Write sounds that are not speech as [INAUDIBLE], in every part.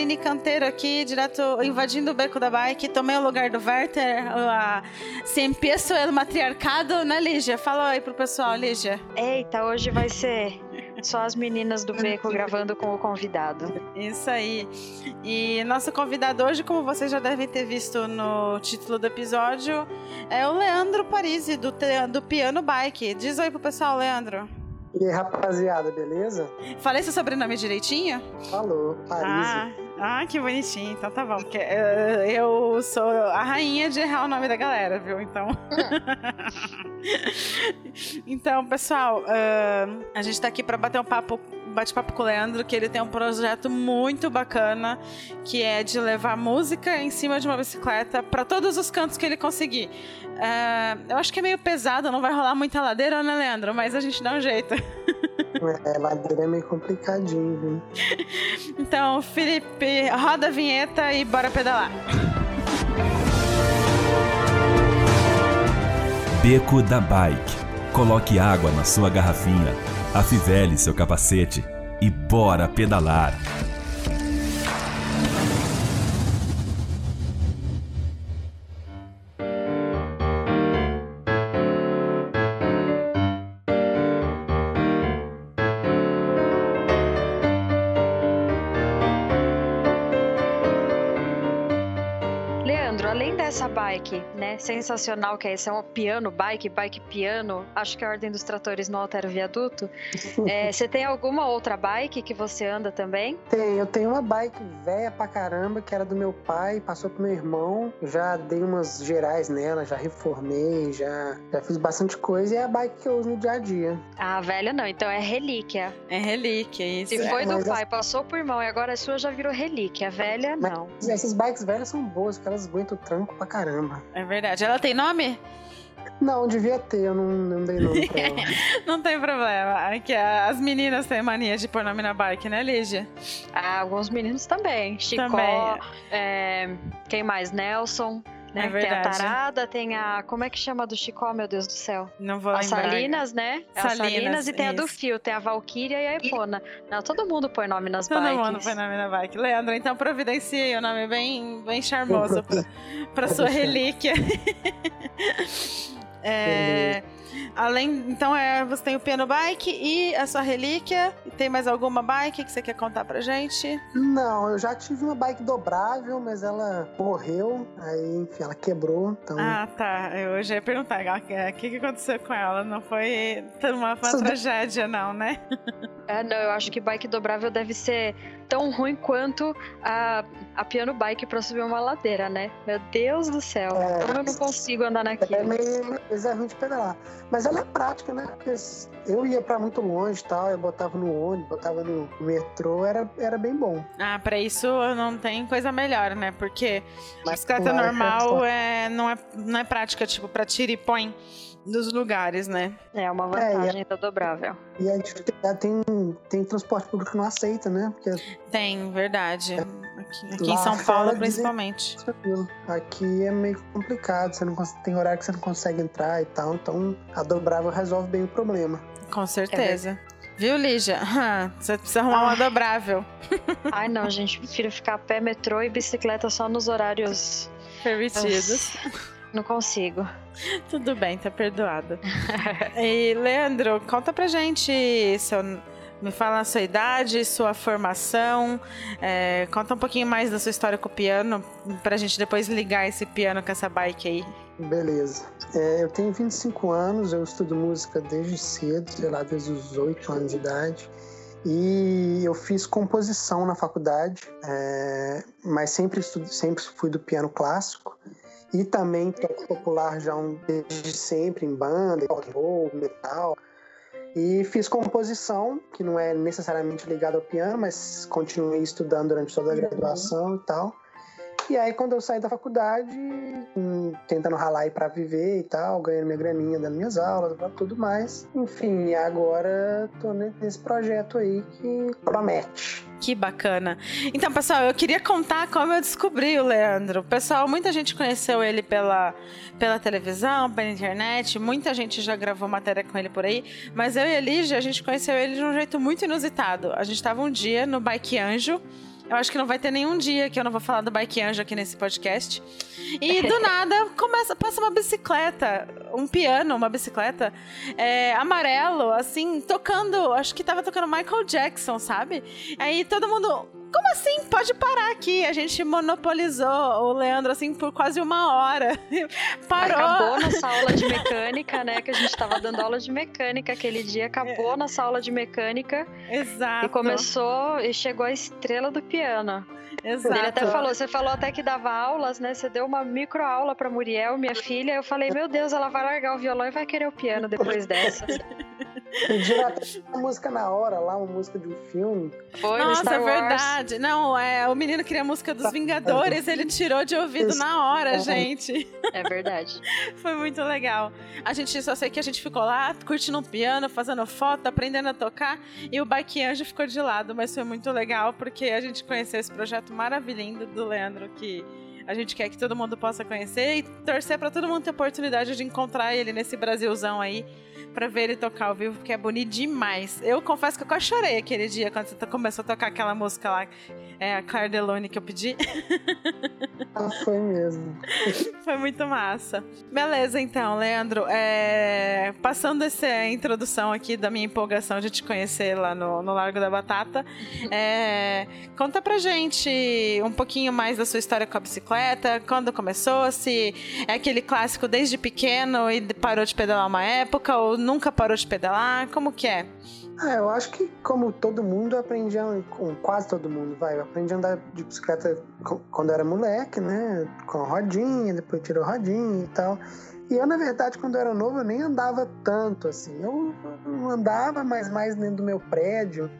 Aline Canteiro aqui, direto invadindo o beco da bike. Tomei o lugar do Werther, a sempre do matriarcado, né, Lígia? Fala aí pro pessoal, Lígia. Eita, hoje vai ser só as meninas do beco gravando com o convidado. Isso aí. E nosso convidado hoje, como vocês já devem ter visto no título do episódio, é o Leandro Parisi, do, do Piano Bike. Diz oi pro pessoal, Leandro. E aí, rapaziada, beleza? Falei seu sobrenome direitinho? Falou, Paris. Ah, ah, que bonitinho. Então tá bom, porque uh, eu sou a rainha de errar o nome da galera, viu? Então. [LAUGHS] então, pessoal, uh, a gente tá aqui para bater um papo bate-papo com o Leandro, que ele tem um projeto muito bacana, que é de levar música em cima de uma bicicleta para todos os cantos que ele conseguir. Uh, eu acho que é meio pesado, não vai rolar muita ladeira, né, Leandro? Mas a gente dá um jeito. [LAUGHS] É, ladeira é meio complicadinho, viu? [LAUGHS] Então, Felipe, roda a vinheta e bora pedalar. Beco da Bike. Coloque água na sua garrafinha afivele seu capacete e bora pedalar! Sensacional que é esse, é um piano bike, bike piano. Acho que a ordem dos tratores não altera o viaduto. É, [LAUGHS] você tem alguma outra bike que você anda também? Tem, eu tenho uma bike velha pra caramba que era do meu pai, passou pro meu irmão. Já dei umas gerais nela, já reformei, já, já fiz bastante coisa e é a bike que eu uso no dia a dia. Ah, velha não, então é relíquia. É relíquia, isso. Se foi é, do pai, as... passou pro irmão e agora a sua já virou relíquia. Velha, não. Mas essas bikes velhas são boas, porque elas aguentam o tranco pra caramba. É verdade. Ela tem nome? Não, devia ter, eu não, não dei nome pra ela. [LAUGHS] não tem problema. Aqui, as meninas têm mania de pôr nome na bike, né, Lígia? Ah, alguns meninos também. Chicó, também. É, quem mais? Nelson. Né? É tem a Tarada, tem a. Como é que chama do Chicó, meu Deus do céu? Não vou a lembrar. Salinas, né? É Salinas, Salinas e tem isso. a do Fio, tem a Valkyria e a Epona. Não, todo mundo põe nome nas todo bikes. Todo mundo põe nome na bike. Leandro, então providencie o nome bem, bem charmoso pra, pra [LAUGHS] sua relíquia. [LAUGHS] é. Além, então é, você tem o piano bike e a sua relíquia. Tem mais alguma bike que você quer contar pra gente? Não, eu já tive uma bike dobrável, mas ela morreu, aí enfim, ela quebrou. Então... Ah, tá. Eu já ia perguntar o que, que aconteceu com ela. Não foi uma, uma tragédia, não, né? [LAUGHS] É, não, eu acho que bike dobrável deve ser tão ruim quanto a, a piano bike pra subir uma ladeira, né? Meu Deus do céu, é, como eu não consigo andar naquilo? É meio é ruim de pedalar. Mas ela é prática, né? Porque eu ia para muito longe e tal, eu botava no ônibus, botava no metrô, era, era bem bom. Ah, para isso não tem coisa melhor, né? Porque bicicleta normal [LAUGHS] é, não, é, não é prática, tipo, pra tira e põe dos lugares, né? É uma vantagem é, da dobrável. E a gente tem, tem transporte público que não aceita, né? Porque tem, verdade. É, aqui, aqui em São Paulo, principalmente. Aqui é meio complicado, você não tem horário que você não consegue entrar e tal, então a dobrável resolve bem o problema. Com certeza. É Viu, Lígia? [LAUGHS] Você precisa arrumar uma dobrável. Ai, não, gente. Prefiro ficar a pé, metrô e bicicleta só nos horários permitidos. [LAUGHS] Não consigo. Tudo bem, tá perdoado. [LAUGHS] e Leandro, conta pra gente seu, me fala a sua idade, sua formação, é, conta um pouquinho mais da sua história com o piano, pra gente depois ligar esse piano com essa bike aí. Beleza. É, eu tenho 25 anos, eu estudo música desde cedo, sei lá, desde os 8 anos de idade. E eu fiz composição na faculdade, é, mas sempre, estudo, sempre fui do piano clássico. E também toco popular já um, desde sempre, em banda, rock roll, metal. E fiz composição, que não é necessariamente ligada ao piano, mas continuei estudando durante toda a graduação e tal. E aí, quando eu saí da faculdade, hum, tentando ralar aí pra viver e tal, ganhando minha graninha, dando minhas aulas, tudo mais. Enfim, agora tô nesse projeto aí que promete. Que bacana. Então, pessoal, eu queria contar como eu descobri o Leandro. Pessoal, muita gente conheceu ele pela, pela televisão, pela internet, muita gente já gravou matéria com ele por aí, mas eu e a Lígia, a gente conheceu ele de um jeito muito inusitado. A gente estava um dia no Bike Anjo, eu acho que não vai ter nenhum dia que eu não vou falar do Bike Anjo aqui nesse podcast. E do [LAUGHS] nada começa, passa uma bicicleta, um piano, uma bicicleta é, amarelo, assim, tocando. Acho que tava tocando Michael Jackson, sabe? Aí todo mundo como assim? Pode parar aqui. A gente monopolizou o Leandro assim por quase uma hora. [LAUGHS] Parou. Acabou nossa aula de mecânica, né? Que a gente tava dando aula de mecânica aquele dia. Acabou é. nossa aula de mecânica. Exato. E começou e chegou a estrela do piano. Exato. Ele até falou, você falou até que dava aulas, né? Você deu uma micro aula para Muriel, minha filha. Eu falei, meu Deus, ela vai largar o violão e vai querer o piano depois dessa. Pediram até uma música na hora lá, uma música de um filme. Foi, Nossa, é verdade. Não, é, o menino queria a música dos Vingadores, ele tirou de ouvido na hora, gente. É verdade. [LAUGHS] Foi muito legal. A gente só sei que a gente ficou lá curtindo um piano, fazendo foto, aprendendo a tocar, e o Bike Anjo ficou de lado, mas foi muito legal porque a gente conheceu esse projeto maravilhoso do Leandro que a gente quer que todo mundo possa conhecer e torcer para todo mundo ter oportunidade de encontrar ele nesse Brasilzão aí pra ver ele tocar ao vivo, porque é bonito demais. Eu confesso que eu quase chorei aquele dia quando você começou a tocar aquela música lá, é a Claire Delone que eu pedi. [LAUGHS] Ah, foi mesmo. [LAUGHS] foi muito massa. Beleza, então, Leandro. É... Passando essa introdução aqui da minha empolgação de te conhecer lá no, no Largo da Batata, [LAUGHS] é... conta pra gente um pouquinho mais da sua história com a bicicleta, quando começou, se é aquele clássico desde pequeno e parou de pedalar uma época, ou nunca parou de pedalar? Como que é? Ah, eu acho que como todo mundo, eu aprendi a, quase todo mundo, vai, aprendi a andar de bicicleta quando era moleque, né, com rodinha, depois tirou rodinha e tal. E eu, na verdade, quando eu era novo, eu nem andava tanto, assim. Eu, eu andava, mais dentro do meu prédio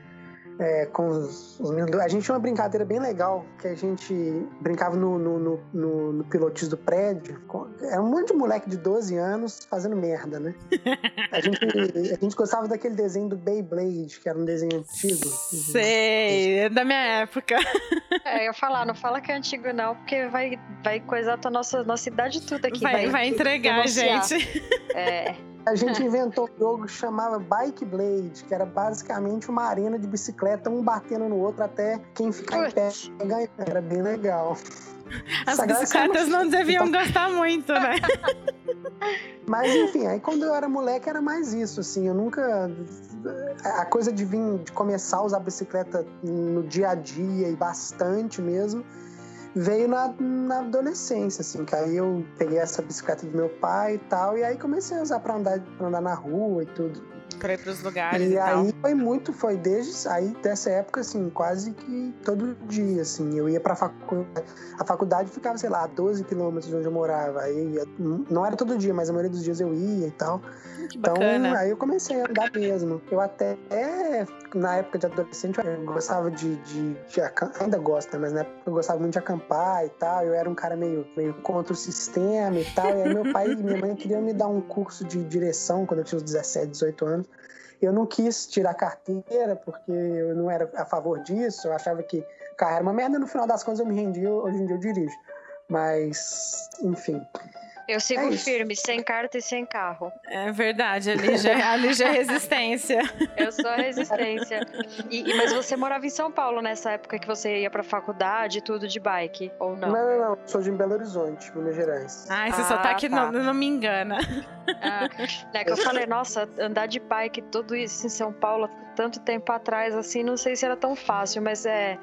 é, com os, os meninos. A gente tinha uma brincadeira bem legal, que a gente brincava no, no, no, no, no pilotis do prédio. Era um monte de moleque de 12 anos fazendo merda, né? [LAUGHS] A gente, a gente gostava daquele desenho do Beyblade, que era um desenho antigo. Sei, é da minha época. [LAUGHS] É, eu ia falar, não fala que é antigo não, porque vai, vai coisar a nossa, nossa idade tudo aqui. Vai, vai, vai entregar, gente. É. [LAUGHS] A gente inventou um jogo que chamava Bike Blade, que era basicamente uma arena de bicicleta, um batendo no outro até quem ficar em pé ganhar. Era bem legal. As bicicletas não deviam gostar muito, né? [LAUGHS] Mas enfim, aí quando eu era moleque era mais isso, assim, eu nunca. A coisa de vir, de começar a usar bicicleta no dia a dia e bastante mesmo veio na, na adolescência, assim, que aí eu peguei essa bicicleta do meu pai e tal, e aí comecei a usar pra andar, pra andar na rua e tudo. Pra ir pros lugares e, e aí tal. foi muito, foi desde aí dessa época, assim, quase que todo dia, assim, eu ia pra faculdade, a faculdade ficava, sei lá, a 12 quilômetros de onde eu morava, aí não era todo dia, mas a maioria dos dias eu ia e tal. Que então, bacana. aí eu comecei a andar mesmo. Eu até, na época de adolescente, eu gostava de, de, de ainda gosto, né, mas na época eu gostava muito de acampar e tal, eu era um cara meio, meio contra o sistema e tal, e aí meu pai e minha mãe queriam me dar um curso de direção quando eu tinha uns 17, 18 anos, eu não quis tirar carteira porque eu não era a favor disso, eu achava que carro era uma merda, no final das contas eu me rendi, hoje em dia eu dirijo. Mas, enfim. Eu sigo é firme, sem carta e sem carro. É verdade, ali já, ali já é resistência. [LAUGHS] Eu sou a resistência. E, e, mas você morava em São Paulo nessa época que você ia pra faculdade tudo de bike, ou não? Não, não, não. Sou de Belo Horizonte, Minas Gerais. Ah, esse ah, sotaque tá. não, não me engana. Ah, né, que eu [LAUGHS] falei, nossa, andar de bike, tudo isso em São Paulo, tanto tempo atrás, assim, não sei se era tão fácil, mas é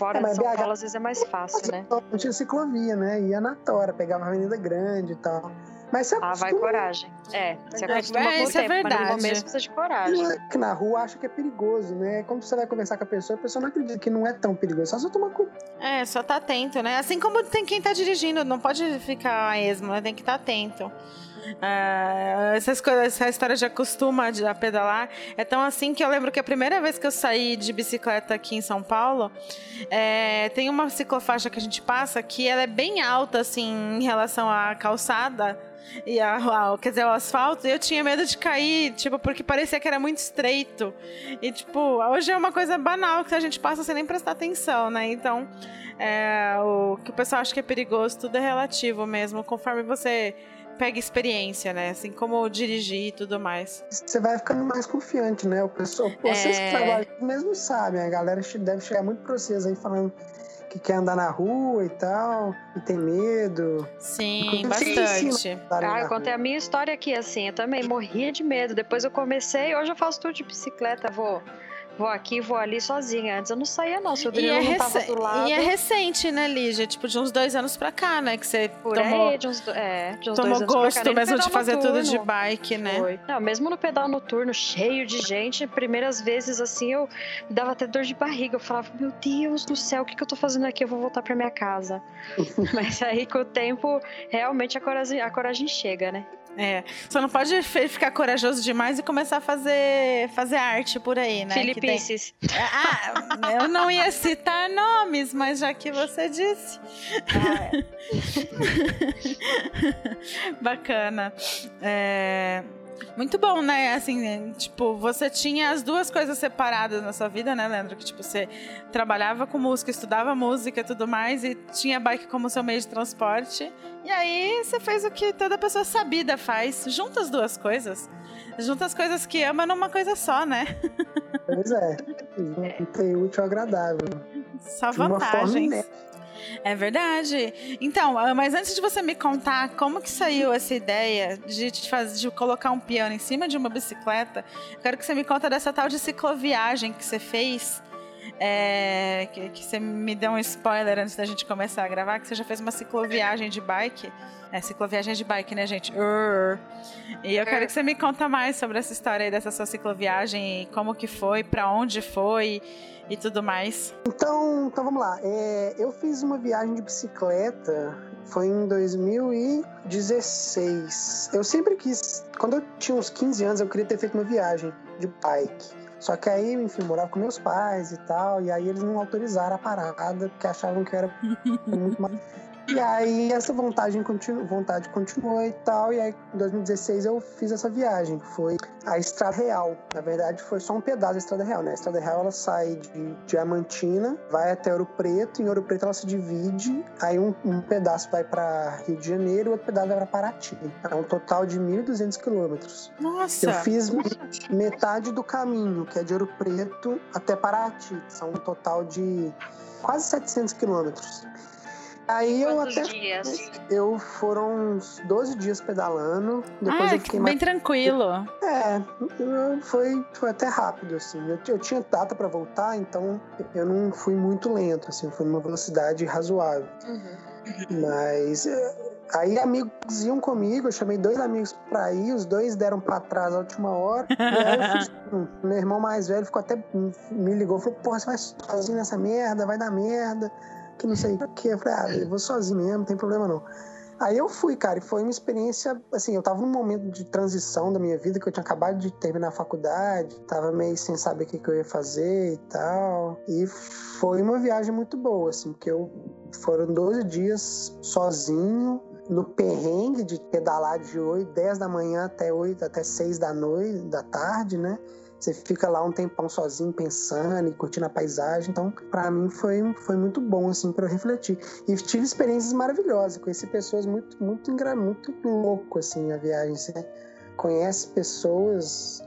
fora é, de São BH, Paulo às vezes é mais fácil, né? Não tinha ciclovia, né? Ia na tora, pegava a Avenida Grande e tal. Mas você Ah, vai coragem. É, você É, acostuma é, com o isso é tempo, mas no verdade. começo precisa de coragem. Não é que na rua acha que é perigoso, né? Quando você vai conversar com a pessoa, a pessoa não acredita que não é tão perigoso. Só você tomar cuidado. É, só tá atento, né? Assim como tem quem tá dirigindo, não pode ficar a esmo, né? Tem que estar atento. Ah, essas coisas, essa história de acostuma de- a pedalar é tão assim que eu lembro que a primeira vez que eu saí de bicicleta aqui em São Paulo, é, tem uma ciclofaixa que a gente passa que ela é bem alta assim em relação à calçada e a, a- quer dizer, o asfalto, eu tinha medo de cair, tipo, porque parecia que era muito estreito. E tipo, hoje é uma coisa banal que a gente passa sem nem prestar atenção, né? Então, é, o que o pessoal acha que é perigoso, tudo é relativo mesmo, conforme você pega experiência, né? Assim como dirigir e tudo mais. Você vai ficando mais confiante, né? O pessoal, vocês É. que trabalham mesmo sabem, a galera deve chegar muito pra vocês aí falando que quer andar na rua e tal, e tem medo. Sim, bastante. andarem Ah, eu contei a minha história aqui, assim, eu também morria de medo. Depois eu comecei, hoje eu faço tudo de bicicleta, vou, vou aqui, vou ali sozinha. Antes eu não saía, não. Se o E Danilo é, não tava do lado, e é recente, né, Lígia? Tipo, de uns dois anos pra cá, né? Que você por tomou, aí, de uns, do- é, de uns tomou dois anos pra cá, gosto no mesmo de fazer tudo de bike, né? Foi. Não, mesmo no pedal noturno, cheio de gente, primeiras vezes assim, eu me dava até dor de barriga. Eu falava, meu Deus do céu, o que, que eu tô fazendo aqui? Eu vou voltar pra minha casa. [LAUGHS] Mas aí, com o tempo, realmente a coragem, a coragem chega, né? É. Só não pode ficar corajoso demais e começar a fazer, fazer arte por aí, né? Que tem- Filipices. Ah, eu não ia citar nomes, mas já que você disse. [LAUGHS] Bacana. É, Muito bom, né? Assim, é, tipo, você tinha as duas coisas separadas na sua vida, né, Leandro? Que, tipo, você trabalhava com música, estudava música e tudo mais, e tinha bike como seu meio de transporte. E aí você fez o que toda pessoa sabida faz. Junta as duas coisas. Junta as coisas que ama numa coisa só, né? Pois é. Tem útil ao agradável. Só vantagens. É verdade. Então, ah, mas antes de você me contar como que saiu essa ideia de, fazer, de colocar um piano em cima de uma bicicleta, quero que você me conta dessa tal de cicloviagem que você fez. É, que, que você me deu um spoiler antes da gente começar a gravar, que você já fez uma cicloviagem de bike. É, cicloviagem de bike, né, gente? Urr. E eu quero que você me conta mais sobre essa história aí dessa sua cicloviagem, como que foi, pra onde foi e tudo mais. Então, então vamos lá. É, eu fiz uma viagem de bicicleta, foi em 2016. Eu sempre quis, quando eu tinha uns 15 anos, eu queria ter feito uma viagem de bike. Só que aí, enfim, morava com meus pais e tal, e aí eles não autorizaram a parada, porque achavam que eu era [LAUGHS] muito mais. E aí essa vontade, continu... vontade continuou e tal, e aí em 2016 eu fiz essa viagem, foi a Estrada Real. Na verdade foi só um pedaço da Estrada Real, né? A Estrada Real ela sai de Diamantina, vai até Ouro Preto, em Ouro Preto ela se divide, aí um, um pedaço vai para Rio de Janeiro e outro pedaço vai para Paraty. É um total de 1.200 quilômetros. Nossa! Eu fiz metade do caminho, que é de Ouro Preto até Paraty. São um total de quase 700 quilômetros. Aí eu Quantos até. dias? Eu foram uns 12 dias pedalando. Depois Ah, eu fiquei bem mais. tranquilo. É, foi, foi até rápido, assim. Eu, eu tinha data pra voltar, então eu não fui muito lento, assim. Fui numa velocidade razoável. Uhum. Mas é, aí amigos iam comigo, eu chamei dois amigos pra ir, os dois deram pra trás a última hora. [LAUGHS] E aí eu fiz, hum, meu irmão mais velho ficou até me ligou, falou: "Porra, você vai sozinho nessa merda, vai dar merda". Que não sei o que. Eu falei: "Ah, eu vou sozinho mesmo, não tem problema não". Aí eu fui, cara, e foi uma experiência, assim, eu tava num momento de transição da minha vida, que eu tinha acabado de terminar a faculdade, tava meio sem saber o que, que eu ia fazer e tal. E foi uma viagem muito boa, assim, porque eu foram 12 dias sozinho, no perrengue de pedalar de 8, 10 da manhã até 8, até 6 da noite, da tarde, né? Você fica lá um tempão sozinho pensando e curtindo a paisagem. Então, pra mim foi, foi muito bom assim para eu refletir. E tive experiências maravilhosas, conheci pessoas muito muito muito louco assim a viagem, você conhece pessoas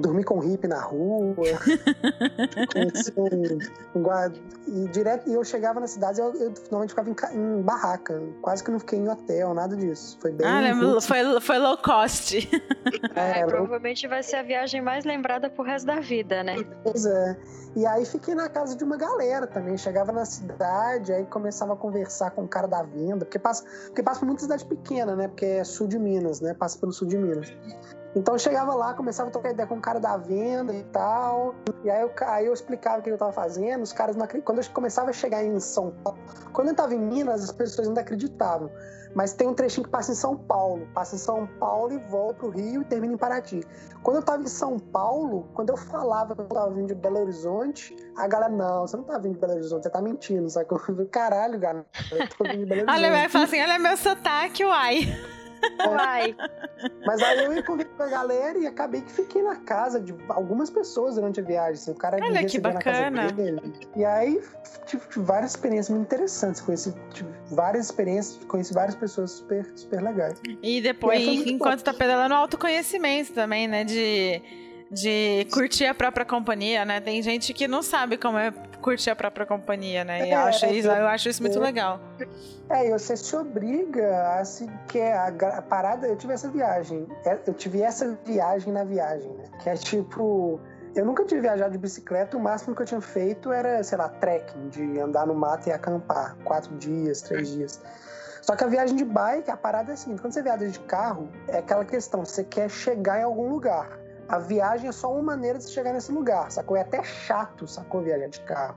dormi com hippie na rua. [LAUGHS] um, um guarda. E direto, e eu chegava na cidade, eu, eu normalmente ficava em, em, barraca. Quase que não fiquei em hotel, nada disso. Foi bem. Ah, lembro, foi, foi low cost. É, é, provavelmente vai ser a viagem mais lembrada pro resto da vida, né? Pois é. E aí fiquei na casa de uma galera também. Chegava na cidade, aí começava a conversar com o cara da venda, porque passa, porque passa por muita cidade pequena, né? Porque é sul de Minas, né? Passa pelo sul de Minas. Então eu chegava lá, começava a trocar ideia com o cara da venda e tal. E aí eu, aí eu explicava o que eu tava fazendo. Os caras não Quando eu começava a chegar em São Paulo. Quando eu tava em Minas, as pessoas ainda acreditavam. Mas tem um trechinho que passa em São Paulo. Passa em São Paulo e volta pro Rio e termina em Paraty. Quando eu tava em São Paulo, quando eu falava que eu tava vindo de Belo Horizonte, a galera, não, você não tá vindo de Belo Horizonte, você tá mentindo, sabe? [LAUGHS] Caralho, cara, eu tô vindo de Belo [LAUGHS] Horizonte. olha, vai falar assim, olha meu sotaque, uai. Uai. Mas aí eu encontrei com a galera e acabei que fiquei na casa de algumas pessoas durante a viagem. Assim, o cara Olha que bacana. E aí tive, tive, várias experiências muito interessantes. Conheci várias experiências, conheci várias pessoas super, super legais. E depois, e enquanto bom. tá pedalando, autoconhecimento também, né? De de curtir a própria companhia, né? Tem gente que não sabe como é curtir a própria companhia, né? E é, eu, acho isso, eu acho isso muito legal. É, e você se obriga a se. Que é a, a, parada. Eu tive essa viagem. É, eu tive essa viagem na viagem, né? Que é tipo. Eu nunca tinha viajado de bicicleta, o máximo que eu tinha feito era, sei lá, trekking, de andar no mato e acampar. Quatro dias, três dias. Só que a viagem de bike, a parada é assim: quando você viaja de carro, é aquela questão, você quer chegar em algum lugar a viagem é só uma maneira de você chegar nesse lugar, sacou? É até chato, sacou, viajar de carro.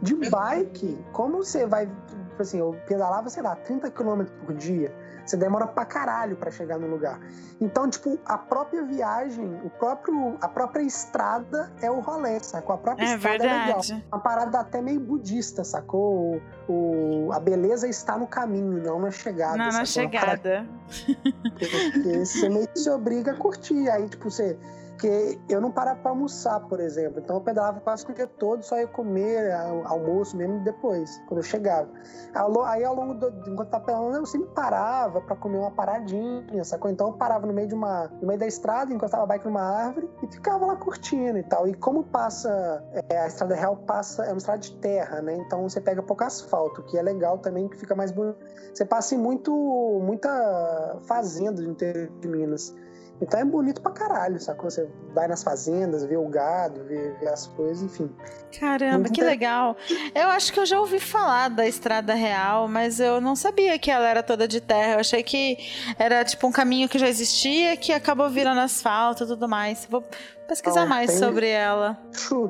De bike, como você vai, tipo assim, eu pedalava, sei lá, 30 km por dia, você demora pra caralho pra chegar no lugar. Então, tipo, a própria viagem, o próprio, a própria estrada é o rolê, sacou? A própria é estrada verdade. é legal. Uma parada até meio budista, sacou? O, o, a beleza está no caminho, não na chegada. Não, na chegada. Porque você meio que se obriga a curtir. Aí, tipo, você porque eu não parava para almoçar, por exemplo. Então eu pedalava quase o dia todo, só ia comer almoço mesmo depois, quando eu chegava. Aí ao longo do enquanto eu tava pedalando, eu sempre parava para comer uma paradinha, sacou? Então eu parava no meio de uma no meio da estrada, encostava a bike numa árvore e ficava lá curtindo e tal. E como passa é, a estrada real passa é uma estrada de terra, né? Então você pega pouco asfalto, que é legal também, que fica mais bonito. Você passa em muito muita fazenda do interior de Minas. Então é bonito pra caralho, sacou? Você vai nas fazendas, vê o gado, vê, vê as coisas, enfim. Caramba, que legal. Eu acho que eu já ouvi falar da Estrada Real, mas eu não sabia que ela era toda de terra. Eu achei que era tipo um caminho que já existia, que acabou virando asfalto e tudo mais. Vou pesquisar não, mais tem, sobre ela.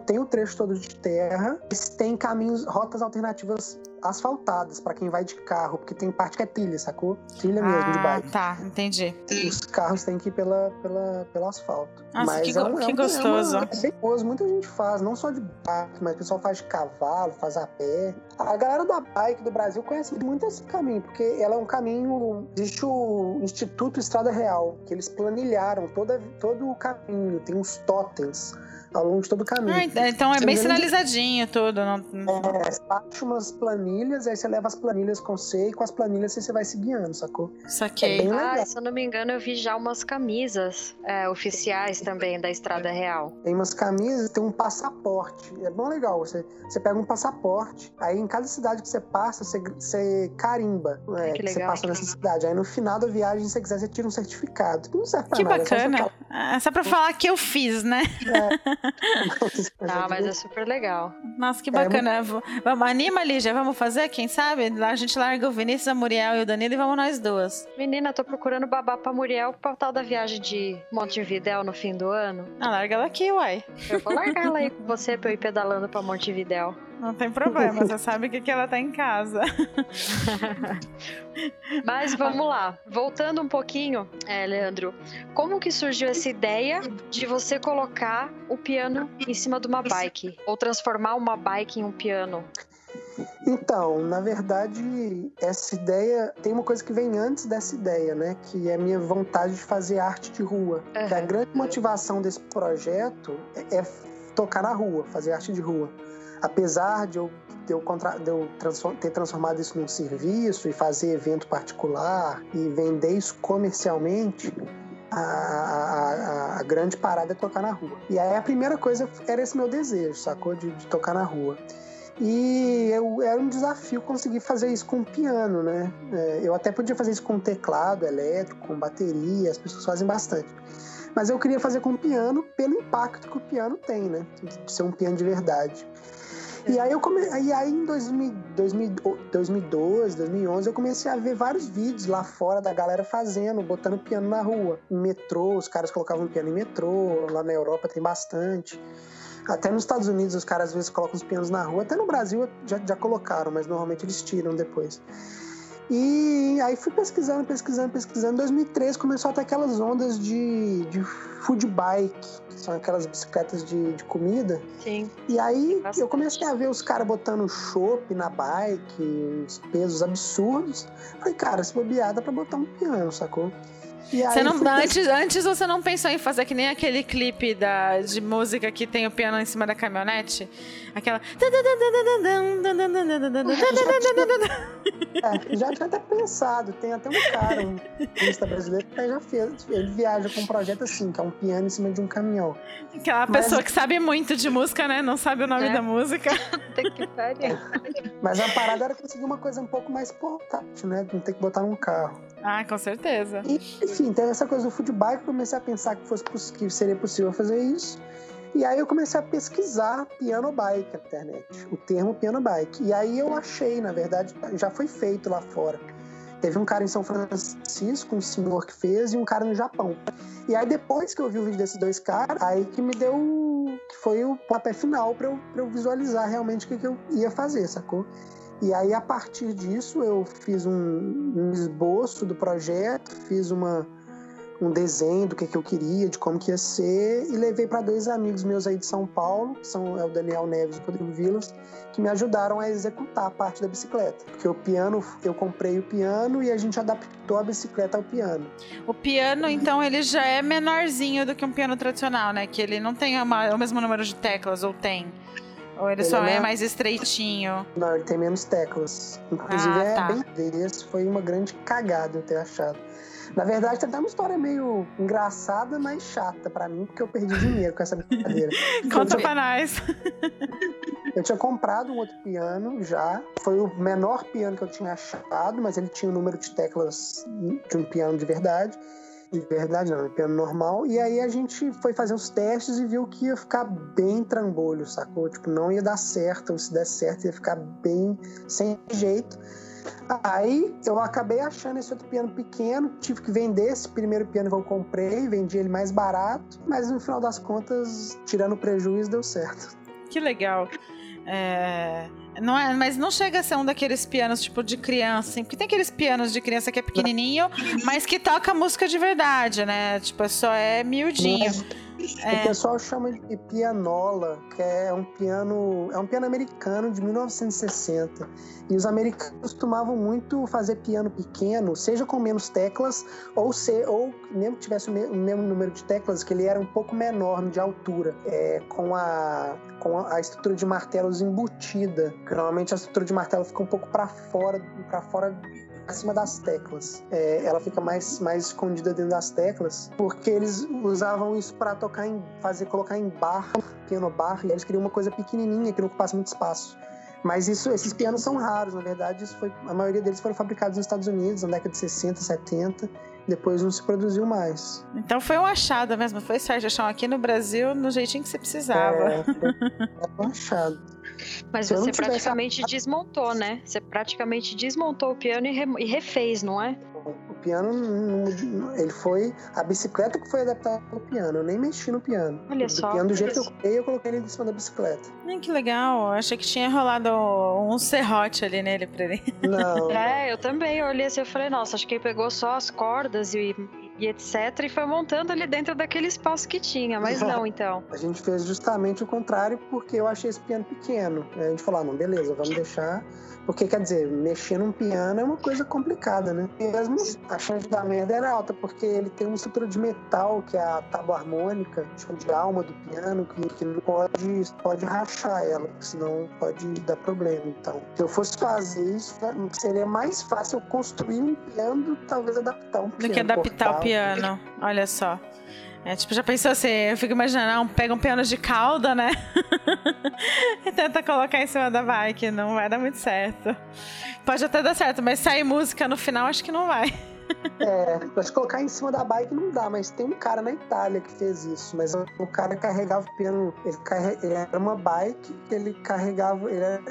Tem o trecho todo de terra, tem caminhos, rotas alternativas asfaltadas para quem vai de carro, porque tem parte que é trilha, sacou? Trilha mesmo ah, de bike. Tá, entendi. Os carros têm que ir pela, pela, pelo asfalto. Nossa, mas que, é um, que é um, gostoso. É, uma, é. Muita gente faz, não só de bike, mas o pessoal faz de cavalo, faz a pé. A galera da bike do Brasil conhece muito esse caminho, porque ela é um caminho. Existe o Instituto Estrada Real, que eles planilharam toda, todo o caminho, tem uns totens ao longo de todo o caminho. Ah, então é você bem sinalizadinho de... tudo. Não... É, você baixa umas planilhas, aí você leva as planilhas com você e com as planilhas você vai se guiando, sacou? Saquei. É ah, se eu não me engano, eu vi já umas camisas é, oficiais também da Estrada Real. Tem umas camisas, tem um passaporte. É bom legal. Você, você pega um passaporte, aí em cada cidade que você passa, você, você carimba é, que, que legal, você passa nessa cidade. Aí no final da viagem, se você quiser, você tira um certificado. Não serve pra que nada. bacana. É só, ah, só pra falar que eu fiz, né? É. ah, [LAUGHS] mas é super legal. Nossa, que bacana. É muito... Vamos, anima, Lígia, vamos fazer, quem sabe? Lá a gente larga o Vinícius, a Muriel e o Danilo e vamos nós duas. Menina, tô procurando babá pra Muriel pro tal da viagem de Montevidéu no fim do ano. Ah, larga ela aqui, uai. Eu vou largar ela aí com você pra eu ir pedalando pra Montevidéu. Não tem problema, você sabe que, que ela tá em casa. [LAUGHS] Mas vamos lá. Voltando um pouquinho, é, Leandro, como que surgiu essa ideia de você colocar o piano em cima de uma bike? Ou transformar uma bike em um piano? Então, na verdade, essa ideia tem uma coisa que vem antes dessa ideia, né? Que é a minha vontade de fazer arte de rua. Uhum. Que a grande motivação desse projeto é, é tocar na rua, fazer arte de rua apesar de eu, de eu, contra, de eu ter transformado isso num serviço e fazer evento particular e vender isso comercialmente, a, a, a, grande parada é tocar na rua. E aí a primeira coisa era esse meu desejo, sacou? De, de tocar na rua. E eu, era um desafio conseguir fazer isso com piano, né? É, eu até podia fazer isso com teclado elétrico, com bateria, as pessoas fazem bastante. Mas eu queria fazer com piano pelo impacto que o piano tem, né? De ser um piano de verdade. E aí eu come... e aí em 2000, 2012, 2011 eu comecei a ver vários vídeos lá fora da galera fazendo, botando piano na rua, em metrô, os caras colocavam piano em metrô, lá na Europa tem bastante. Até nos Estados Unidos os caras às vezes colocam os pianos na rua, até no Brasil já, já colocaram, mas normalmente eles tiram depois. E aí fui pesquisando, pesquisando, pesquisando. Em 2013 começou a ter aquelas ondas de, de food bike, que são aquelas bicicletas de, de comida. Sim. E aí Bastante. eu comecei a ver os caras botando chopp na bike, uns pesos absurdos. Falei, cara, se bobear dá pra botar um piano, sacou? Você não, antes, antes você não pensou em fazer que nem aquele clipe da, de música que tem o piano em cima da caminhonete? Aquela. É, já tinha até pensado. Tem até um cara, um turista brasileiro, que já fez. Ele viaja com um projeto assim, que é um piano em cima de um caminhão. Aquela Mas... pessoa que sabe muito de música, né? Não sabe o nome é. da música. [LAUGHS] tem que pariu. Mas a parada era conseguir uma coisa um pouco mais portátil, né? Não ter que botar num carro. Ah, com certeza. E, enfim, tem essa coisa do futebol que comecei a pensar que, fosse, que seria possível fazer isso. E aí eu comecei a pesquisar piano bike na internet, o termo piano bike. E aí eu achei, na verdade, já foi feito lá fora. Teve um cara em São Francisco, um senhor que fez, e um cara no Japão. E aí depois que eu vi o vídeo desses dois caras, aí que me deu. que foi o papel final para eu, pra eu visualizar realmente o que, que eu ia fazer, sacou? E aí, a partir disso, eu fiz um, um esboço do projeto, fiz uma, um desenho do que, que eu queria, de como que ia ser, e levei para dois amigos meus aí de São Paulo, que são é o Daniel Neves e o Rodrigo Vilas, que me ajudaram a executar a parte da bicicleta. Porque o piano, eu comprei o piano e a gente adaptou a bicicleta ao piano. O piano, então, ele já é menorzinho do que um piano tradicional, né? Que ele não tem uma, o mesmo número de teclas, ou tem? Ou ele, ele só é, é mais estreitinho? Não, ele tem menos teclas. Inclusive ah, é tá. bem desse. Foi uma grande cagada eu ter achado. Na verdade, tem até uma história meio engraçada, mas chata para mim, porque eu perdi dinheiro com essa brincadeira. [LAUGHS] Conta pra nós. [LAUGHS] Eu tinha comprado um outro piano já. Foi o menor piano que eu tinha achado, mas ele tinha o número de teclas de um piano de verdade de verdade não, piano normal. E aí a gente foi fazer os testes e viu que ia ficar bem trambolho, sacou? Tipo, não ia dar certo, ou se der certo ia ficar bem sem jeito. Aí eu acabei achando esse outro piano pequeno, tive que vender esse primeiro piano que eu comprei, vendi ele mais barato, mas no final das contas, tirando o prejuízo, deu certo. Que legal. É... Não é, mas não chega a ser um daqueles pianos tipo de criança, assim, porque tem aqueles pianos de criança que é pequenininho, mas que toca música de verdade, né? Tipo, só é miudinho. Mas é. O pessoal chama de pianola, que é um piano, é um piano americano de 1960. E os americanos costumavam muito fazer piano pequeno, seja com menos teclas, ou se, ou mesmo que tivesse o mesmo número de teclas, que ele era um pouco menor de altura, é, com a com a estrutura de martelos embutida. Normalmente a estrutura de martelo fica um pouco para fora, para fora acima das teclas. É, ela fica mais, mais escondida dentro das teclas, porque eles usavam isso para tocar em, fazer colocar em bar, piano bar, e eles queriam uma coisa pequenininha que não ocupasse muito espaço. Mas isso, esses pianos são raros, na verdade, isso foi, a maioria deles foram fabricados nos Estados Unidos na década de 60, 70. Depois não se produziu mais. Então foi um achado mesmo, foi Sérgio Chão aqui no Brasil no jeitinho que você precisava. É, foi um achado. [LAUGHS] Mas Se você praticamente desmontou, né? Você praticamente desmontou o piano e, re... e refez, não é? O piano, ele foi. A bicicleta que foi adaptada ao piano. Eu nem mexi no piano. Olha só. O piano, do jeito que eu coloquei, eu coloquei ele em cima da bicicleta. Hum, que legal. Eu achei que tinha rolado um serrote ali nele pra ele. Não. [LAUGHS] é, eu também. Eu olhei assim e falei, nossa, acho que ele pegou só as cordas e e etc. E foi montando ali dentro daquele espaço que tinha, mas não, então. A gente fez justamente o contrário porque eu achei esse piano pequeno. A gente falou, ah, não, beleza, vamos deixar porque, quer dizer, mexer num piano é uma coisa complicada, né? Mesmo a chance da merda era alta, porque ele tem uma estrutura de metal, que é a tábua harmônica, tipo, de alma do piano, que, que não pode, pode rachar ela, senão pode dar problema. Então, se eu fosse fazer isso, seria mais fácil eu construir um piano, talvez adaptar um piano. Do que adaptar o piano piano. Olha só. É, tipo, já pensou assim, eu fico imaginando, um, pega um piano de cauda, né? [LAUGHS] e tenta colocar em cima da bike. Não vai dar muito certo. Pode até dar certo, mas sair música no final, acho que não vai. É, mas colocar em cima da bike não dá, mas tem um cara na Itália que fez isso. Mas o cara carregava o piano, ele, carre... ele era uma bike, ele carregava, ele era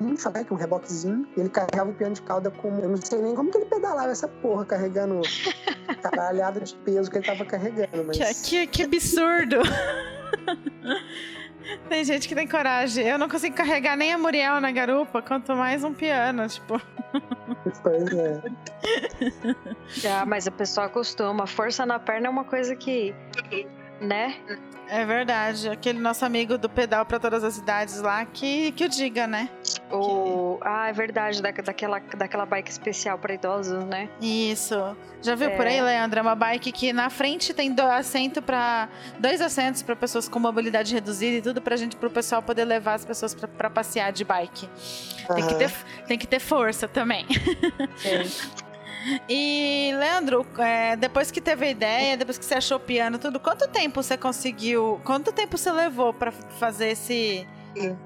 um chaveque, um reboquezinho, e ele carregava o piano de cauda com. Eu não sei nem como que ele pedalava essa porra, carregando [LAUGHS] caralhada de peso que ele tava carregando. Mas... Que, que, que absurdo! [LAUGHS] Tem gente que tem coragem. Eu não consigo carregar nem a Muriel na garupa, quanto mais um piano, tipo. Pois é. [LAUGHS] Ah, mas a pessoa acostuma. Força na perna é uma coisa que. Né? É verdade. Aquele nosso amigo do pedal para todas as idades lá, que, que o diga, né? O... Ah, é verdade, da, daquela, daquela bike especial para idosos, né? Isso. Já viu É. por aí, Leandro? É uma bike que na frente tem do assento para dois assentos para pessoas com mobilidade reduzida e tudo pra gente, pro pessoal poder levar as pessoas pra- pra passear de bike. Tem que, ter, tem que ter força também. [LAUGHS] E, Leandro, é, depois que teve a ideia, depois que você achou o piano, tudo, quanto tempo você conseguiu? Quanto tempo você levou pra fazer esse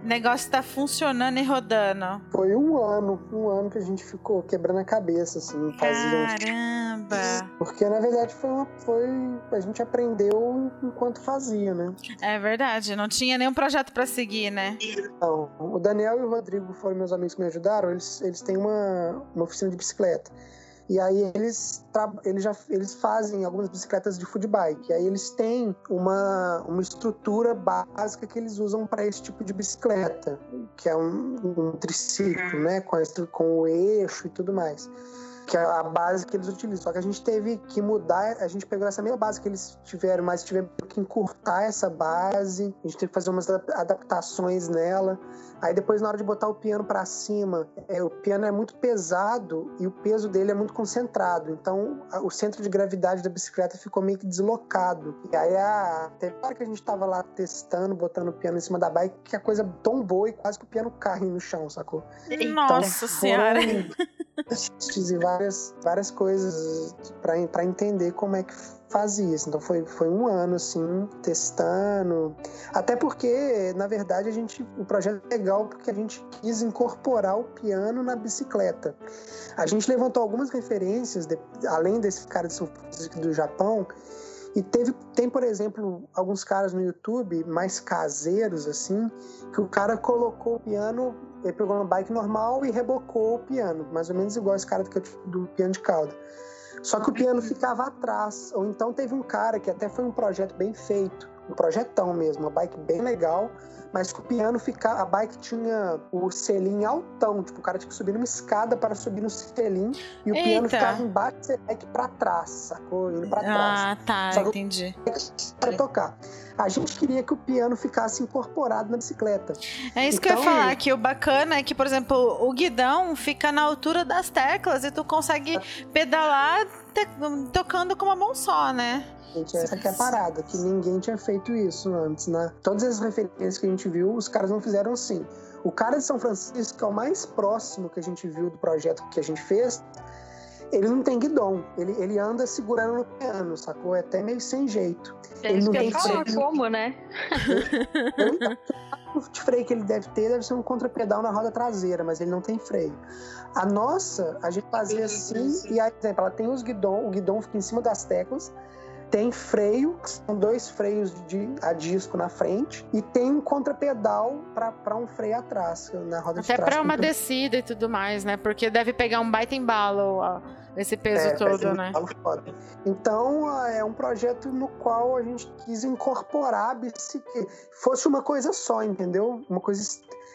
negócio tá funcionando e rodando? Foi um ano, um ano que a gente ficou quebrando a cabeça, assim, fazendo. Caramba! Porque na verdade foi uma. Foi. A gente aprendeu enquanto fazia, né? É verdade, não tinha nenhum projeto pra seguir, né? Então, o Daniel e o Rodrigo foram meus amigos que me ajudaram, eles, eles têm uma, uma oficina de bicicleta. E aí eles, eles já eles fazem algumas bicicletas de food bike. E aí eles têm uma, uma estrutura básica que eles usam para esse tipo de bicicleta, que é um, um triciclo, né, com, a com o eixo e tudo mais. Que é a base que eles utilizam. Só que a gente teve que mudar, a gente pegou essa mesma base que eles tiveram, mas tivemos que encurtar essa base, a gente teve que fazer umas adap- adaptações nela. Aí depois, na hora de botar o piano para cima, é, o piano é muito pesado e o peso dele é muito concentrado. Então, a- o centro de gravidade da bicicleta ficou meio que deslocado. E aí, a, teve hora que a gente tava lá testando, botando o piano em cima da bike, que a coisa tombou e quase que o piano cai no chão, sacou? Nossa foram senhora! [LAUGHS] e várias, várias coisas para entender como é que fazia isso. Então foi, foi um ano assim, testando. Até porque, na verdade, a gente. O projeto é legal porque a gente quis incorporar o piano na bicicleta. A gente levantou algumas referências, de- além desse cara de Francisco do Japão. E teve, tem, por exemplo, alguns caras no YouTube mais caseiros, assim, que o cara colocou o piano, ele pegou uma bike normal e rebocou o piano, mais ou menos igual esse cara eu- do piano de cauda. Só que o piano ficava atrás. Ou então teve um cara que até foi um projeto bem feito, um projetão mesmo, uma bike bem legal, mas que o piano ficava. A bike tinha o selim altão, tipo, o cara tinha que subir numa escada para subir no selim e o piano Eita. ficava embaixo da bike pra trás, sacou? Indo pra trás Ah, tá, Só entendi. para tocar. A gente queria que o piano ficasse incorporado na bicicleta. É isso que eu ia Então- falar, que o bacana é que, por exemplo, o guidão fica na altura das teclas e tu consegue pedalar tocando com uma mão só, né? Gente, essa que é a parada, que ninguém tinha feito isso antes, né? Todas as referências que a gente viu, os caras não fizeram assim. O cara de São Francisco, que é o mais próximo que a gente viu do projeto que a gente fez, ele não tem guidão. Ele, ele anda segurando no piano, sacou? É até meio sem jeito. É Ele isso não tem falar, freio. como, né? O de freio que ele deve ter deve ser um contrapedal na roda traseira, mas ele não tem freio. A nossa, a gente fazia assim, e aí, por exemplo, ela tem os guidão, o guidão fica em cima das teclas, tem freio, que são dois freios de, a disco na frente, e tem um contrapedal para um freio atrás, na roda de Até trás. pra uma com- descida e tudo mais, né? Porque deve pegar um baita embalo ó, esse peso É, vai ser todo, né? Então, ah, é um projeto no qual a gente quis incorporar a bicicleta. Fosse uma coisa só, entendeu? Uma coisa.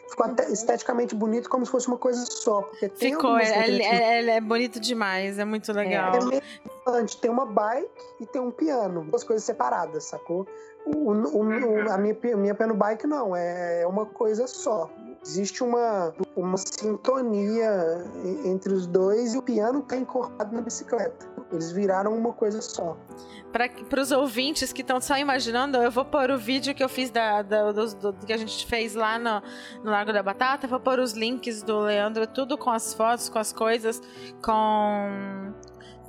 Ficou até esteticamente bonito, como se fosse uma coisa só. Porque tem Ficou, algumas é, é- é- é bonito demais, é muito legal. É meio importante. Tem uma bike e tem um piano. Duas coisas separadas, sacou? O, o- o- a minha, minha piano bike não, é uma coisa só. Existe uma, uma sintonia entre os dois e o piano tá incorporado na bicicleta. Eles viraram uma coisa só. Para os ouvintes que estão só imaginando, eu vou pôr o vídeo que eu fiz da, da- do, do- que a gente fez lá no, no Largo da Batata. Vou pôr os links do Leandro, tudo com as fotos, com as coisas, com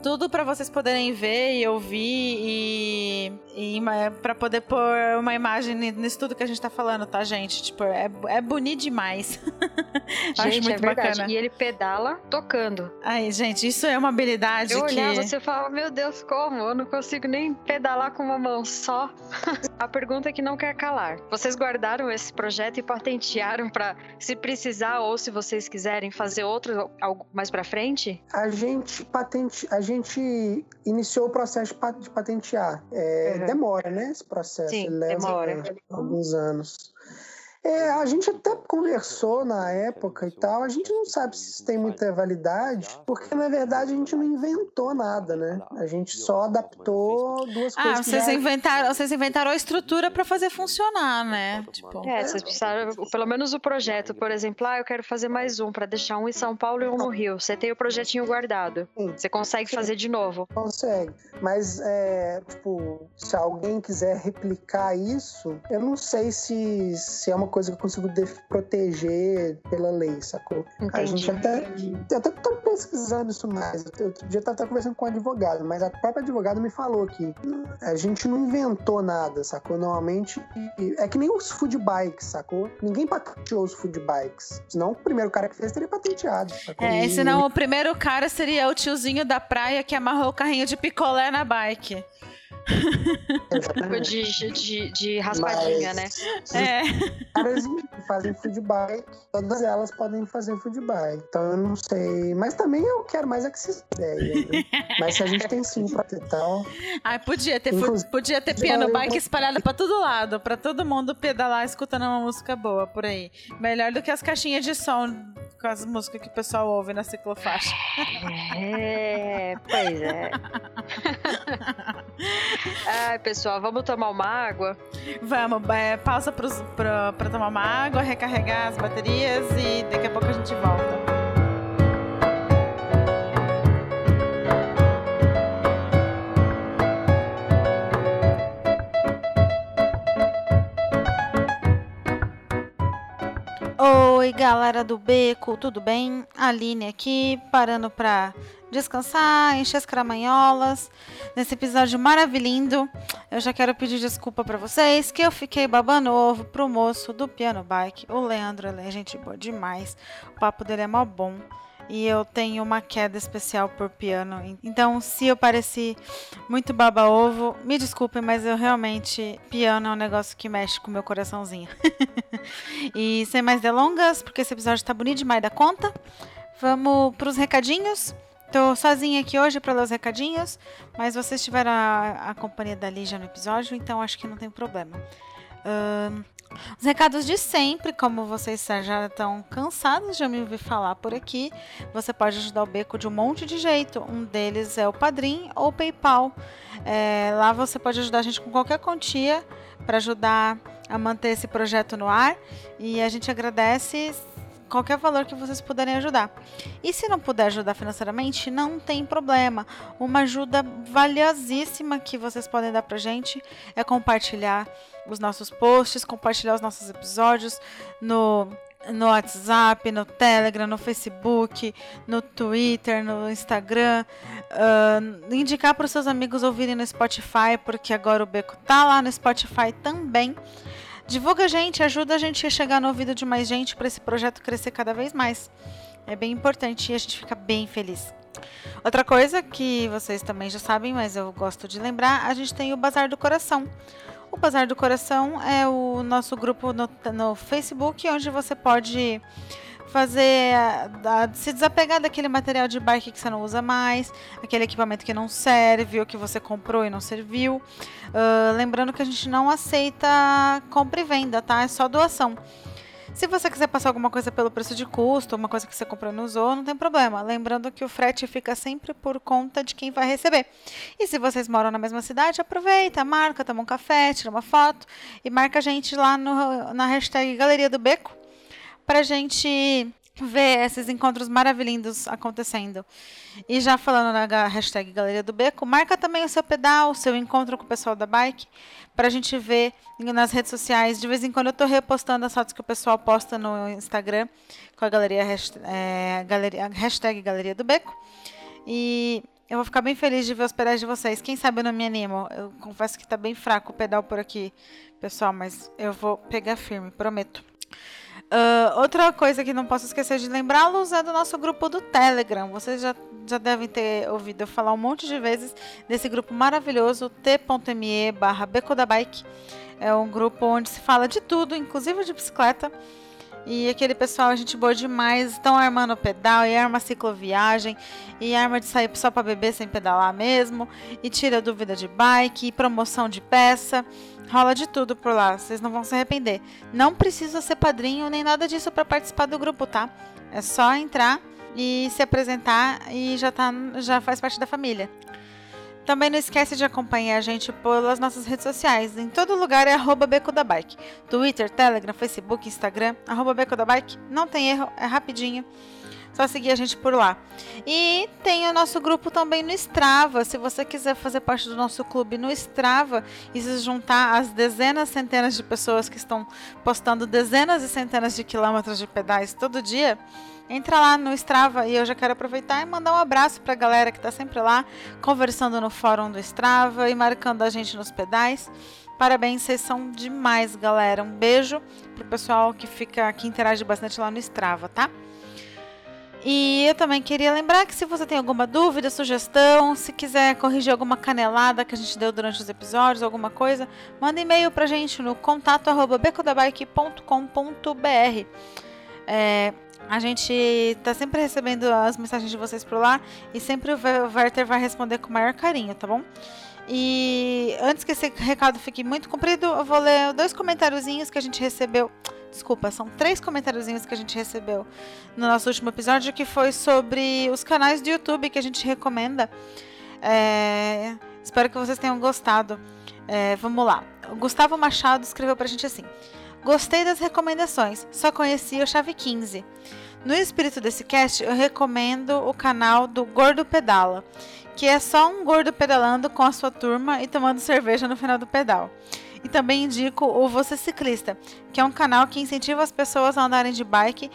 tudo para vocês poderem ver e ouvir e, e para poder pôr uma imagem nisso tudo que a gente tá falando, tá, gente? Tipo, é, é bonito demais. [LAUGHS] gente, Acho muito é verdade. Bacana. E ele pedala tocando. Aí, gente, isso é uma habilidade Eu que... olhava, você falava, meu Deus, como? Eu não consigo nem pedalar com uma mão só. [LAUGHS] a pergunta que não quer calar. Vocês guardaram esse projeto e patentearam para se precisar ou se vocês quiserem fazer outro algo mais para frente? A gente patente, a gente iniciou o processo de patentear. É, uhum. Demora, né? Esse processo. Sim, leva demora. alguns anos. É, a gente até conversou na época e tal, a gente não sabe se isso tem muita validade, porque na verdade a gente não inventou nada, né? A gente só adaptou duas ah, coisas. Ah, vocês, já... inventaram, vocês inventaram a estrutura para fazer funcionar, né? Tipo... É, vocês precisaram, pelo menos o projeto, por exemplo, ah, eu quero fazer mais um, para deixar um em São Paulo e um no Rio. Você tem o projetinho guardado. Sim. Você consegue Sim. fazer de novo. Consegue. Mas, é, tipo, se alguém quiser replicar isso, eu não sei se, se é uma coisa que eu consigo proteger pela lei, sacou? Entendi. A gente até. Eu até tô pesquisando isso mais. Outro dia eu tava conversando com um advogado, mas a própria advogada me falou que a gente não inventou nada, sacou? Normalmente. É que nem os food bikes, sacou? Ninguém patenteou os food bikes. Senão o primeiro cara que fez teria patenteado. Sacou? É, senão o primeiro cara seria o tiozinho da praia que amarrou o carrinho de picolé na bike. Tipo de, de, de raspadinha, Mas, né? É. Caras fazem feedback, todas elas podem fazer feedback. Então eu não sei. Mas também eu quero mais é que se ideia. Né? Mas se a gente tem sim pra ter tal. Ai, podia ter, podia ter piano bike espalhado pra todo lado, pra todo mundo pedalar escutando uma música boa por aí. Melhor do que as caixinhas de som com as músicas que o pessoal ouve na ciclofaixa. É, pois é. [LAUGHS] Ai, pessoal, vamos tomar uma água? Vamos, é, pausa para tomar uma água, recarregar as baterias e daqui a pouco a gente volta. Oi, galera do Beco, tudo bem? Aline aqui, parando para descansar, encher as caramanholas. Nesse episódio maravilhoso, eu já quero pedir desculpa para vocês que eu fiquei babando ovo pro moço do piano bike. O Leandro, ele é gente boa demais. O papo dele é mó bom. E eu tenho uma queda especial por piano. Então, se eu pareci muito baba-ovo, me desculpem, mas eu realmente. Piano é um negócio que mexe com o meu coraçãozinho. [LAUGHS] e sem mais delongas, porque esse episódio tá bonito demais da conta, vamos pros recadinhos. Tô sozinha aqui hoje para ler os recadinhos, mas vocês tiveram a, a companhia da Lígia no episódio, então acho que não tem problema. Os recados de sempre, como vocês já estão cansados de me ouvir falar por aqui, você pode ajudar o Beco de um monte de jeito. Um deles é o Padrim ou PayPal. É, lá você pode ajudar a gente com qualquer quantia para ajudar a manter esse projeto no ar. E a gente agradece qualquer valor que vocês puderem ajudar. E se não puder ajudar financeiramente, não tem problema. Uma ajuda valiosíssima que vocês podem dar pra gente é compartilhar os nossos posts, compartilhar os nossos episódios no no WhatsApp, no Telegram, no Facebook, no Twitter, no Instagram. Uh, indicar para os seus amigos ouvirem no Spotify, porque agora o Beco tá lá no Spotify também. Divulga a gente, ajuda a gente a chegar no ouvido de mais gente para esse projeto crescer cada vez mais. É bem importante e a gente fica bem feliz. Outra coisa que vocês também já sabem, mas eu gosto de lembrar, a gente tem o Bazar do Coração. O Bazar do Coração é o nosso grupo no, no Facebook, onde você pode fazer se desapegar daquele material de bike que você não usa mais, aquele equipamento que não serve ou que você comprou e não serviu. Uh, lembrando que a gente não aceita compra e venda, tá? É só doação. Se você quiser passar alguma coisa pelo preço de custo, uma coisa que você comprou e não usou, não tem problema. Lembrando que o frete fica sempre por conta de quem vai receber. E se vocês moram na mesma cidade, aproveita, marca, toma um café, tira uma foto e marca a gente lá no, na hashtag Galeria do Beco para a gente ver esses encontros maravilhosos acontecendo. E já falando na hashtag Galeria do Beco, marca também o seu pedal, o seu encontro com o pessoal da bike, para a gente ver nas redes sociais. De vez em quando eu estou repostando as fotos que o pessoal posta no Instagram com a galeria, é, galeria, hashtag Galeria do Beco. E Eu vou ficar bem feliz de ver os pedais de vocês. Quem sabe eu não me animo. Eu confesso que tá bem fraco o pedal por aqui, pessoal, mas eu vou pegar firme, prometo. Uh, outra coisa que não posso esquecer de lembrá-los é do nosso grupo do Telegram. Vocês já, já devem ter ouvido eu falar um monte de vezes desse grupo maravilhoso, t.me barra Bike. É um grupo onde se fala de tudo, inclusive de bicicleta. E aquele pessoal, a gente boa demais, estão armando pedal, e arma cicloviagem, e arma de sair só para beber sem pedalar mesmo, e tira dúvida de bike, e promoção de peça. Rola de tudo por lá, vocês não vão se arrepender. Não precisa ser padrinho nem nada disso para participar do grupo, tá? É só entrar e se apresentar e já, tá, já faz parte da família. Também não esquece de acompanhar a gente pelas nossas redes sociais. Em todo lugar é arroba Beco da Bike. Twitter, Telegram, Facebook, Instagram, arroba Beco da Bike. Não tem erro, é rapidinho. Só seguir a gente por lá. E tem o nosso grupo também no Strava. Se você quiser fazer parte do nosso clube no Strava e se juntar às dezenas, centenas de pessoas que estão postando dezenas e centenas de quilômetros de pedais todo dia, entra lá no Strava e eu já quero aproveitar e mandar um abraço para a galera que está sempre lá, conversando no fórum do Strava e marcando a gente nos pedais. Parabéns, vocês são demais, galera. Um beijo pro pessoal que fica que interage bastante lá no Strava, tá? E eu também queria lembrar que se você tem alguma dúvida, sugestão, se quiser corrigir alguma canelada que a gente deu durante os episódios, alguma coisa, manda e-mail pra gente no contato arroba becodabike.com.br. É, a gente tá sempre recebendo as mensagens de vocês por lá e sempre o Werther vai responder com o maior carinho, tá bom? E antes que esse recado fique muito comprido, eu vou ler dois comentáriozinhos que a gente recebeu Desculpa, são três comentáriozinhos que a gente recebeu no nosso último episódio, que foi sobre os canais do YouTube que a gente recomenda. É, espero que vocês tenham gostado. É, vamos lá. O Gustavo Machado escreveu pra gente assim: Gostei das recomendações, só conheci o Chave 15. No espírito desse cast, eu recomendo o canal do Gordo Pedala, que é só um gordo pedalando com a sua turma e tomando cerveja no final do pedal. E também indico o Você Ciclista, que é um canal que incentiva as pessoas a andarem de bike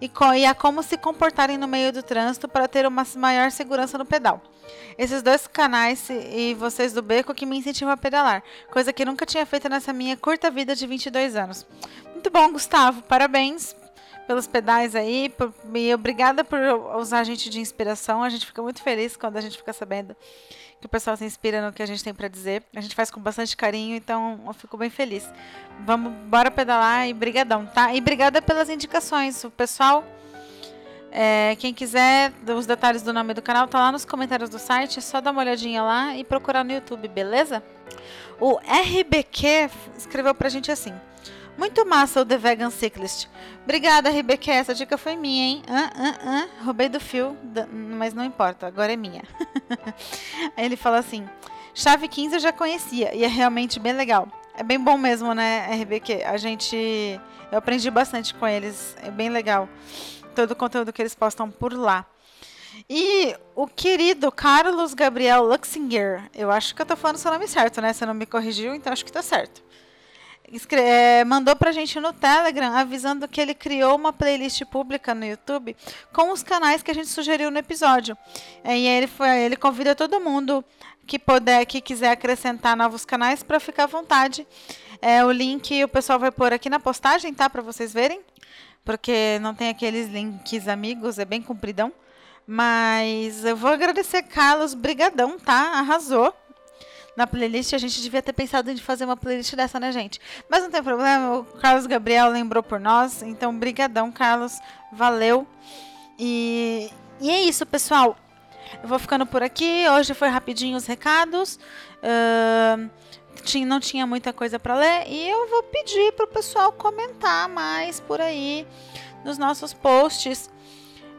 e, e a como se comportarem no meio do trânsito para ter uma maior segurança no pedal. Esses dois canais e vocês do Beco que me incentivam a pedalar, coisa que nunca tinha feito nessa minha curta vida de 22 anos. Muito bom, Gustavo, parabéns pelos pedais aí. E obrigada por usar a gente de inspiração. A gente fica muito feliz quando a gente fica sabendo que o pessoal se inspira no que a gente tem para dizer. A gente faz com bastante carinho, então eu fico bem feliz. Vamos, bora pedalar e brigadão, tá? E obrigada pelas indicações. O pessoal, é, quem quiser os detalhes do nome do canal, tá lá nos comentários do site. É só dar uma olhadinha lá e procurar no YouTube, beleza? O RBQ escreveu pra gente assim. Muito massa o The Vegan Cyclist. Obrigada, Rebeca. Essa dica foi minha, hein? Ah. Roubei do fio, mas não importa, agora é minha. [LAUGHS] Aí ele fala assim: Chave 15 eu já conhecia e é realmente bem legal. É bem bom mesmo, né, RBQ? A gente. Eu aprendi bastante com eles, é bem legal. Todo o conteúdo que eles postam por lá. E o querido Carlos Gabriel Luxinger, eu acho que eu tô falando seu nome certo, né? Você não me corrigiu, então acho que tá certo é, mandou pra gente no Telegram avisando que ele criou uma playlist pública no YouTube com os canais que a gente sugeriu no episódio. É, e ele, foi, ele convida todo mundo que puder, que quiser acrescentar novos canais para ficar à vontade. É, o link o pessoal vai pôr aqui na postagem, tá? Para vocês verem. Porque não tem aqueles links amigos, é bem compridão. Mas eu vou agradecer, Carlos. Brigadão, tá? Arrasou na playlist. A gente devia ter pensado em fazer uma playlist dessa, né, gente? Mas não tem problema, o Carlos Gabriel lembrou por nós. Então, brigadão, Carlos. Valeu. E, e é isso, pessoal. Eu vou ficando por aqui. Hoje foi rapidinho os recados. Uh, tinha, não tinha muita coisa para ler. E eu vou pedir para o pessoal comentar mais por aí nos nossos posts.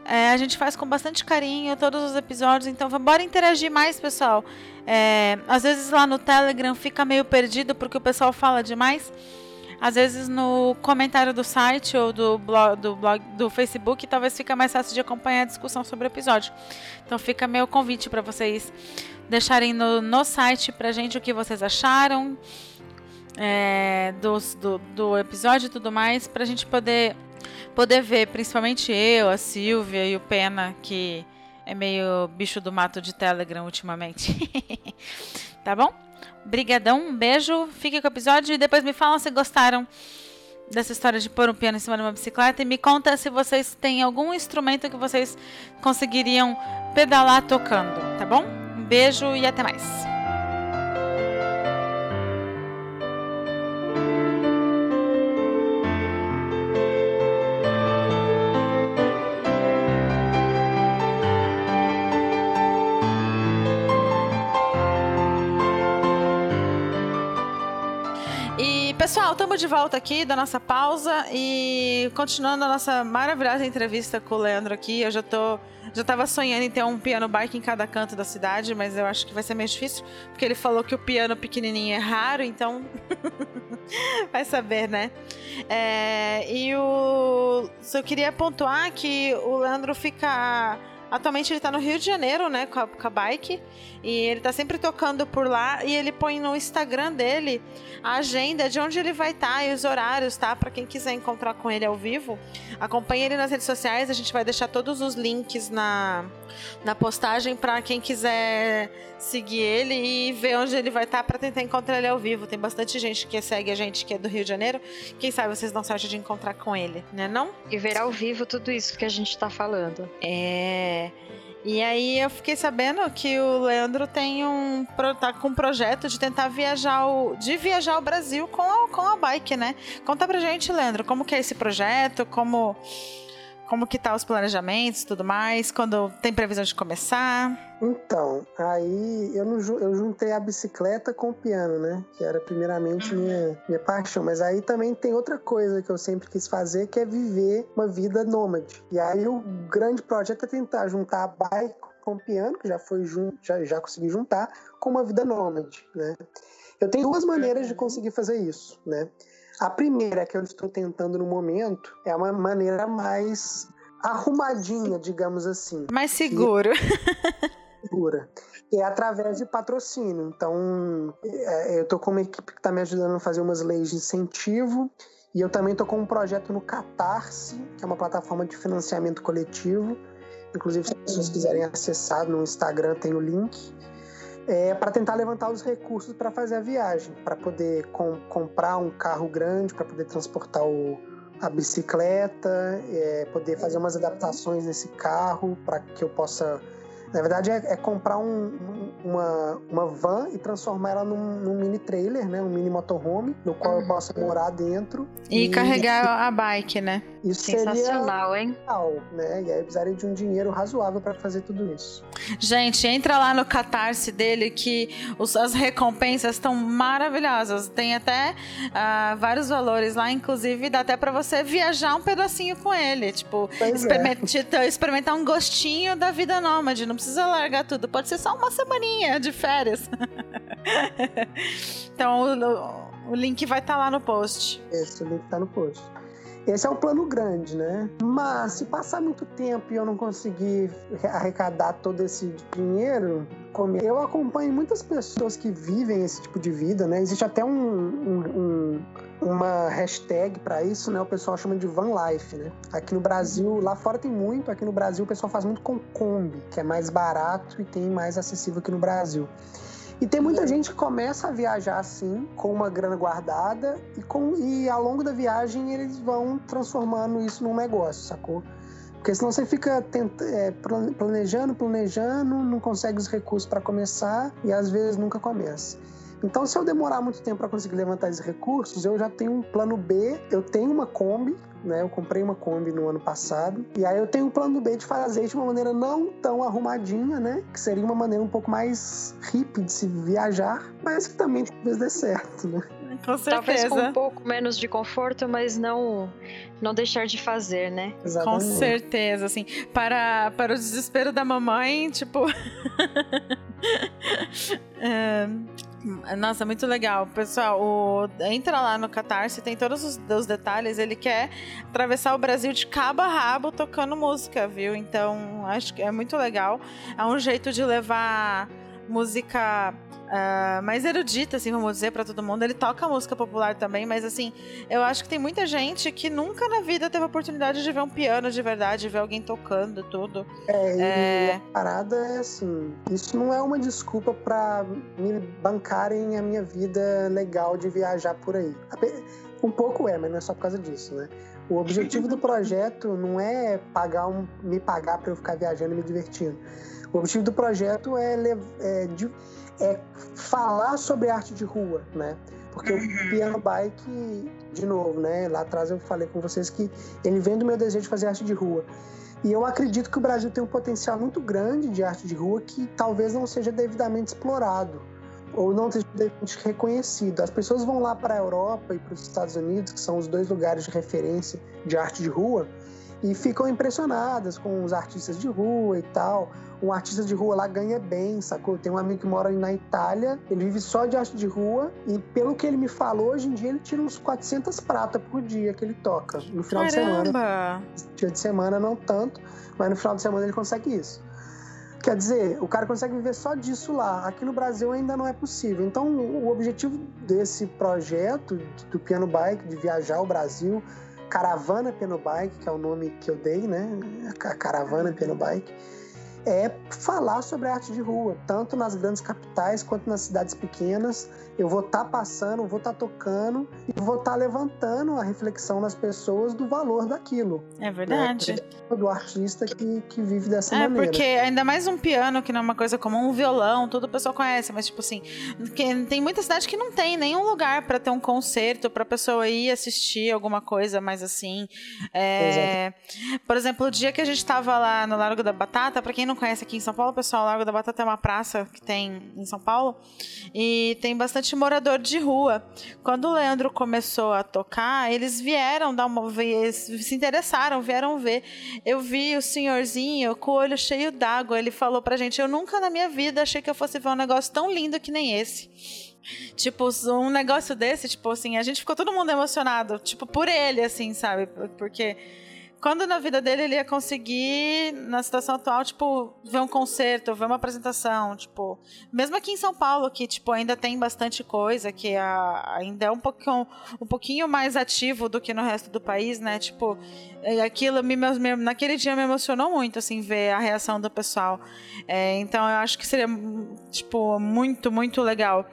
É, a gente faz com bastante carinho todos os episódios, então vamos interagir mais, pessoal. É, às vezes lá no Telegram fica meio perdido porque o pessoal fala demais. Às vezes no comentário do site ou do blog, do, blog, do Facebook talvez fica mais fácil de acompanhar a discussão sobre o episódio. Então fica meu convite para vocês deixarem no, no site pra gente o que vocês acharam é, dos, do, do episódio e tudo mais, pra gente poder, poder ver, principalmente eu, a Silvia e o Pena, que é meio bicho do mato de Telegram ultimamente. [LAUGHS] tá bom? Brigadão, um beijo, fique com o episódio e depois me falam se gostaram dessa história de pôr um piano em cima de uma bicicleta e me conta se vocês têm algum instrumento que vocês conseguiriam pedalar tocando, tá bom? Um beijo e até mais. Pessoal, estamos de volta aqui da nossa pausa e continuando a nossa maravilhosa entrevista com o Leandro aqui. Eu já tô já tava sonhando em ter um piano bike em cada canto da cidade, mas eu acho que vai ser meio difícil, porque ele falou que o piano pequenininho é raro, então [LAUGHS] vai saber, né? É, e o eu queria pontuar que o Leandro fica Atualmente ele está no Rio de Janeiro, né, com a, com a bike. E ele está sempre tocando por lá. E ele põe no Instagram dele a agenda de onde ele vai estar tá, e os horários, tá? Para quem quiser encontrar com ele ao vivo. Acompanhe ele nas redes sociais. A gente vai deixar todos os links na, na postagem para quem quiser seguir ele e ver onde ele vai estar tá para tentar encontrar ele ao vivo. Tem bastante gente que segue a gente que é do Rio de Janeiro. Quem sabe vocês dão sorte de encontrar com ele, né? Não? E ver ao vivo tudo isso que a gente está falando. É. E aí eu fiquei sabendo que o Leandro tem um tá com um projeto de tentar viajar o de viajar o Brasil com a, com a bike, né? Conta pra gente, Leandro, como que é esse projeto, como como que tá os planejamentos, tudo mais, quando tem previsão de começar? Então, aí eu, não, eu juntei a bicicleta com o piano, né? Que era primeiramente minha, minha paixão. Mas aí também tem outra coisa que eu sempre quis fazer, que é viver uma vida nômade. E aí o grande projeto é tentar juntar a bike com o piano, que já foi já, já consegui juntar, com uma vida nômade, né? Eu tenho duas maneiras de conseguir fazer isso, né? A primeira que eu estou tentando no momento é uma maneira mais arrumadinha, digamos assim. Mais seguro. [LAUGHS] segura. é através de patrocínio. Então, é, eu estou com uma equipe que está me ajudando a fazer umas leis de incentivo. E eu também estou com um projeto no Catarse, que é uma plataforma de financiamento coletivo. Inclusive, se as pessoas quiserem acessar no Instagram, tem o link é, para tentar levantar os recursos para fazer a viagem, para poder com, comprar um carro grande, para poder transportar o, a bicicleta, é, poder fazer umas adaptações nesse carro para que eu possa na verdade, é, é comprar um, uma, uma van e transformar ela num, num, mini trailer, né? Um mini motorhome, no qual eu uhum. possa morar dentro. E, e carregar a bike, né? Isso Sensacional, seria hein? Né? E aí eu precisaria de um dinheiro razoável para fazer tudo isso. Gente, entra lá no catarse dele que os, as recompensas estão maravilhosas. Tem até uh, vários valores lá, inclusive dá até para você viajar um pedacinho com ele. Tipo, experimentar, é. experimentar um gostinho da vida nômade. Não precisa largar tudo, pode ser só uma semaninha de férias. [LAUGHS] então o, o, link vai estar tá lá no post. Esse o link tá no post. Esse é o plano grande, né? Mas se passar muito tempo e eu não conseguir arrecadar todo esse dinheiro, eu acompanho muitas pessoas que vivem esse tipo de vida, né? Existe até um, um, um uma hashtag para isso, né? O pessoal chama de van life, né? Aqui no Brasil, lá fora tem muito, aqui no Brasil o pessoal faz muito com Kombi, que é mais barato e tem mais acessível aqui no Brasil. E tem muita gente que começa a viajar assim, com uma grana guardada, e, com, e ao longo da viagem eles vão transformando isso num negócio, sacou? Porque senão você fica tenta, é, planejando, planejando, não consegue os recursos para começar e às vezes nunca começa. Então, se eu demorar muito tempo para conseguir levantar esses recursos, eu já tenho um plano B, eu tenho uma Kombi, né? Eu comprei uma Kombi no ano passado. E aí eu tenho um plano B de fazer de uma maneira não tão arrumadinha, né? Que seria uma maneira um pouco mais hippie de se viajar, mas que também talvez dê certo, né? Com certeza. Talvez com um pouco menos de conforto, mas não não deixar de fazer, né? Exatamente. Com certeza, assim, para, para o desespero da mamãe, tipo... [LAUGHS] é, nossa, muito legal. Pessoal, o... entra lá no Catarse, tem todos os, os, detalhes. Ele quer atravessar o Brasil de cabo a rabo tocando música, viu? Então, acho que é muito legal. É um jeito de levar música uh, mais erudita, assim, vamos dizer, para todo mundo. Ele toca música popular também, mas assim, eu acho que tem muita gente que nunca na vida teve a oportunidade de ver um piano de verdade, de ver alguém tocando tudo. É, é... a parada é assim, isso não é uma desculpa para me bancarem a minha vida legal de viajar por aí. Um pouco é, mas não é só por causa disso, né? O objetivo do [LAUGHS] projeto não é pagar um, me pagar para eu ficar viajando e me divertindo. O objetivo do projeto é, é, de, é falar sobre arte de rua, né? Porque o uhum. piano bike, de novo, né? Lá atrás eu falei com vocês que ele vem do meu desejo de fazer arte de rua. E eu acredito que o Brasil tem um potencial muito grande de arte de rua que talvez não seja devidamente explorado ou não seja devidamente reconhecido. As pessoas vão lá para a Europa e para os Estados Unidos, que são os dois lugares de referência de arte de rua, e ficam impressionadas com os artistas de rua e tal. Um artista de rua lá ganha bem, sacou? Tem um amigo que mora na Itália, ele vive só de arte de rua e pelo que ele me falou, hoje em dia ele tira uns 400 prata por dia que ele toca no final Caramba. de semana. Dia de semana não tanto, mas no final de semana ele consegue isso. Quer dizer, o cara consegue viver só disso lá. Aqui no Brasil ainda não é possível. Então, o objetivo desse projeto do Piano Bike, de viajar o Brasil, Caravana Piano Bike, que é o nome que eu dei, né? A Caravana Piano Bike, é falar sobre a arte de rua, tanto nas grandes capitais quanto nas cidades pequenas. Eu vou estar tá passando, vou estar tá tocando e vou estar tá levantando a reflexão nas pessoas do valor daquilo. É verdade. Né? Do artista que, que vive dessa é, maneira. Porque ainda mais um piano, que não é uma coisa comum, um violão, tudo o pessoal conhece, mas tipo assim, tem muita cidade que não tem nenhum lugar para ter um concerto, pra pessoa ir assistir alguma coisa mais assim. É, por exemplo, o dia que a gente tava lá no Largo da Batata, para quem não conhece aqui em São Paulo, pessoal, Largo da Batata é uma praça que tem em São Paulo e tem bastante morador de rua. Quando o Leandro começou a tocar, eles vieram dar uma vez, se interessaram, vieram ver. Eu vi o senhorzinho com o olho cheio d'água. Ele falou pra gente: Eu nunca na minha vida achei que eu fosse ver um negócio tão lindo que nem esse. Tipo, um negócio desse, tipo assim, a gente ficou todo mundo emocionado, tipo, por ele, assim, sabe? Porque quando na vida dele ele ia conseguir, na situação atual, tipo, ver um concerto, ver uma apresentação, tipo, mesmo aqui em São Paulo, que, tipo, ainda tem bastante coisa, que a, ainda é um pouquinho, um pouquinho mais ativo do que no resto do país, né, tipo, aquilo me, me, naquele dia me emocionou muito, assim, ver a reação do pessoal, é, então eu acho que seria, tipo, muito, muito legal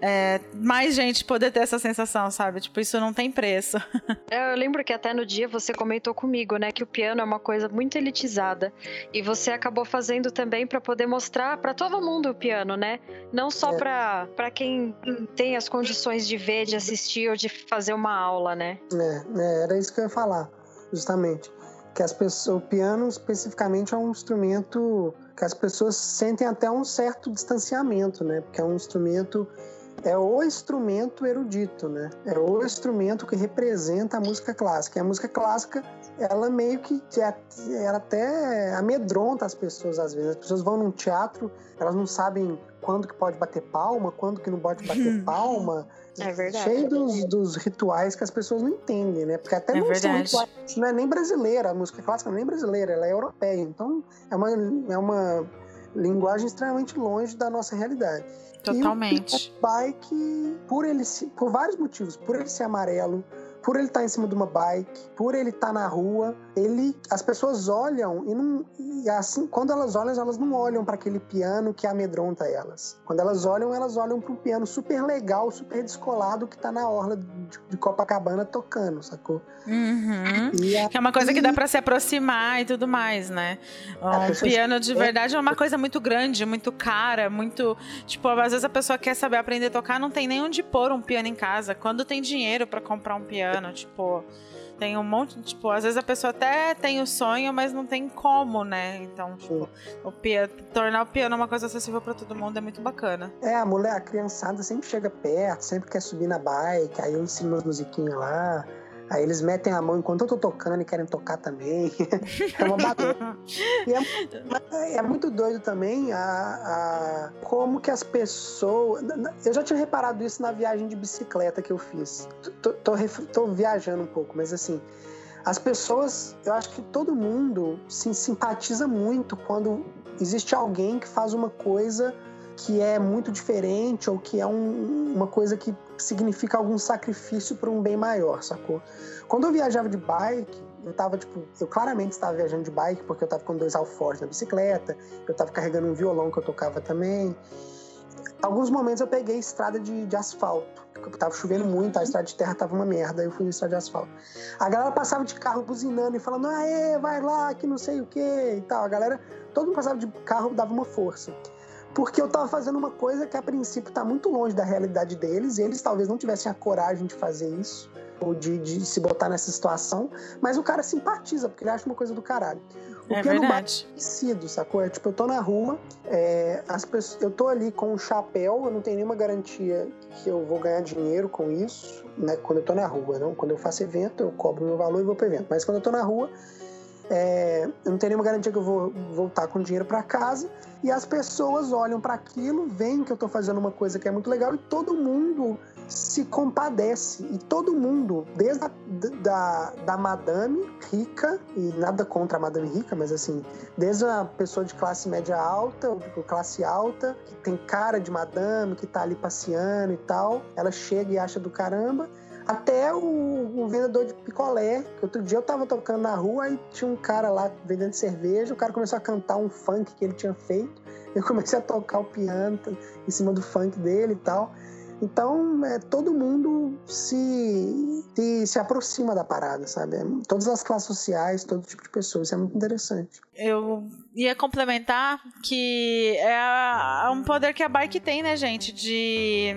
é, mais gente poder ter essa sensação, sabe, tipo, isso não tem preço. [LAUGHS] É, eu lembro que até no dia você comentou comigo comigo, né, que o piano é uma coisa muito elitizada e você acabou fazendo também para poder mostrar para todo mundo o piano, né? Não só é. para quem tem as condições de ver, de assistir ou de fazer uma aula, né? É, é era isso que eu ia falar, justamente. Que as pessoas, o piano especificamente é um instrumento que as pessoas sentem até um certo distanciamento, né? Porque é um instrumento é o instrumento erudito, né? É o instrumento que representa a música clássica. E a música clássica, ela meio que ela até amedronta as pessoas às vezes. As pessoas vão num teatro, elas não sabem quando que pode bater palma, quando que não pode bater [LAUGHS] palma. É verdade. Cheio dos, dos, rituais que as pessoas não entendem, né? Porque até é não são rituais, não é nem brasileira, a música clássica não é nem brasileira, ela é europeia. Então é uma, é uma linguagem extremamente longe da nossa realidade. Totalmente. E o bike, por ele por vários motivos, por ele ser amarelo, por ele estar tá em cima de uma bike, por ele estar tá na rua, ele, as pessoas olham e não, e assim, quando elas olham, elas não olham para aquele piano que amedronta elas. Quando elas olham, elas olham para um piano super legal, super descolado que está na orla de, de, Copacabana tocando, sacou? Uhum. A, que é uma coisa que dá para se aproximar e tudo mais, né? Um piano de verdade é uma coisa muito grande, muito cara, muito, tipo, às vezes a pessoa quer saber aprender a tocar, não tem nem onde pôr um piano em casa. Quando tem dinheiro para comprar um piano tipo, tem um monte, tipo, às vezes a pessoa até tem o sonho, mas não tem como, né? Então, tipo, o piano, tornar o piano uma coisa acessível para todo mundo é muito bacana. É, a mulher, a criançada sempre chega perto, sempre quer subir na bike, aí eu ensino umas musiquinhas lá. Aí eles metem a mão enquanto eu tô tocando e querem tocar também. [LAUGHS] é uma bagunça. E é, é, muito doido também a, a, como que as pessoas. Eu já tinha reparado isso na viagem de bicicleta que eu fiz. Tô, tô, tô viajando um pouco, mas assim. As pessoas, eu acho que todo mundo se simpatiza muito quando existe alguém que faz uma coisa que é muito diferente ou que é um, uma coisa que significa algum sacrifício para um bem maior, sacou? Quando eu viajava de bike, eu tava, tipo, eu claramente estava viajando de bike porque eu tava com dois alforjes na bicicleta, eu tava carregando um violão que eu tocava também. Alguns momentos eu peguei estrada de, de asfalto, porque tava chovendo muito, a estrada de terra tava uma merda, eu fui na estrada de asfalto. A galera passava de carro buzinando e falando, aê, vai lá, que não sei o que e tal. A galera, todo mundo passava de carro, dava uma força porque eu estava fazendo uma coisa que a princípio está muito longe da realidade deles, e eles talvez não tivessem a coragem de fazer isso, ou de, de, se botar nessa situação, mas o cara simpatiza, porque ele acha uma coisa do caralho. O É piano verdade. parecido, sacou? É, tipo, eu tô na rua, é, as pessoas, eu tô ali com um chapéu, eu não tenho nenhuma garantia que eu vou ganhar dinheiro com isso, né? Quando eu tô na rua, não? Quando eu faço evento, eu cobro meu valor e vou pro evento. Mas quando eu tô na rua, é, eu não tenho nenhuma garantia que eu vou voltar com dinheiro para casa. E as pessoas olham para aquilo, veem que eu tô fazendo uma coisa que é muito legal e todo mundo se compadece. E todo mundo, desde a da, da madame rica e nada contra a madame rica, mas assim, desde a pessoa de classe média alta ou de classe alta que tem cara de madame, que tá ali passeando e tal, ela chega e acha do caramba até o, o, vendedor de picolé, que outro dia eu tava tocando na rua e tinha um cara lá vendendo cerveja, o cara começou a cantar um funk que ele tinha feito, [LAUGHS] eu comecei a tocar o piano em cima do funk dele e tal. Então, é, todo mundo se, se, se aproxima da parada, sabe? Todas as classes sociais, todo tipo de pessoas, isso é muito interessante. Eu ia complementar que é um poder que a bike tem, né, gente? De,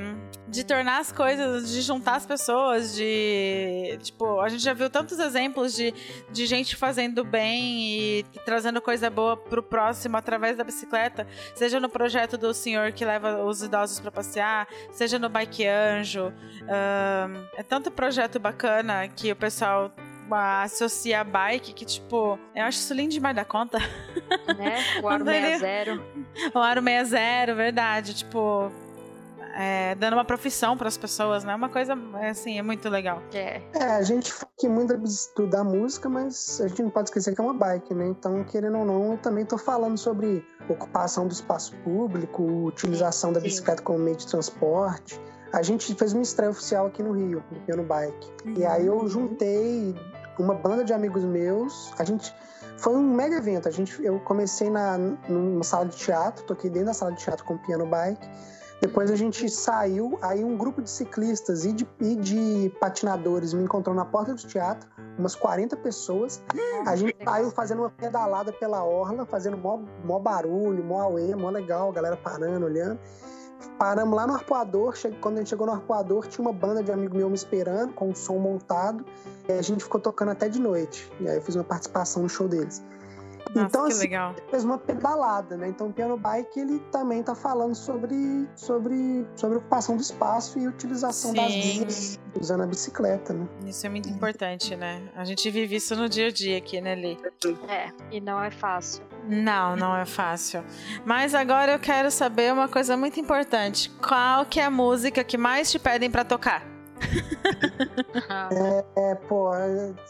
de tornar as coisas, de juntar as pessoas, de. Tipo, a gente já viu tantos exemplos de, de gente fazendo bem e trazendo coisa boa pro próximo através da bicicleta, seja no projeto do senhor que leva os idosos para passear, seja no Bike Anjo. É tanto projeto bacana que o pessoal associa a bike que, tipo, eu acho isso lindo demais da conta. [LAUGHS] Né? O Aro 60. O Aro 60, verdade. Tipo, é, dando uma profissão para as pessoas, né? Uma coisa, assim, é muito legal. É. É, a gente fala que muito da música, mas a gente não pode esquecer que é uma bike, né? Então, querendo ou não, eu também tô falando sobre ocupação do espaço público, utilização da bicicleta como meio de transporte. A gente fez uma estreia oficial aqui no Rio, no Piano Bike. Uhum. E aí eu juntei uma banda de amigos meus. A gente foi um mega evento. A gente, eu comecei na numa sala de teatro, toquei dentro da sala de teatro com piano bike. Depois a gente saiu, aí um grupo de ciclistas e de, e de patinadores me encontrou na porta do teatro, umas 40 pessoas. A gente saiu fazendo uma pedalada pela orla, fazendo mó, mó barulho, mó auê, mó legal, galera parando, olhando. Paramos lá no arpoador, quando a gente chegou no arpoador, tinha uma banda de amigo meu me esperando, com o som montado, e a gente ficou tocando até de noite. E aí eu fiz uma participação no show deles. Nossa, então, que assim, legal. fez uma pedalada, né? Então, o Piano Bike, ele também tá falando sobre, sobre, sobre ocupação do espaço e utilização das Sim. vias usando a bicicleta, né? Isso é muito importante, né? A gente vive isso no dia a dia aqui, né, Li? É, e não é fácil. Não, não é fácil. Mas agora eu quero saber uma coisa muito importante. Qual que é a música que mais te pedem pra tocar? [LAUGHS] É, pô,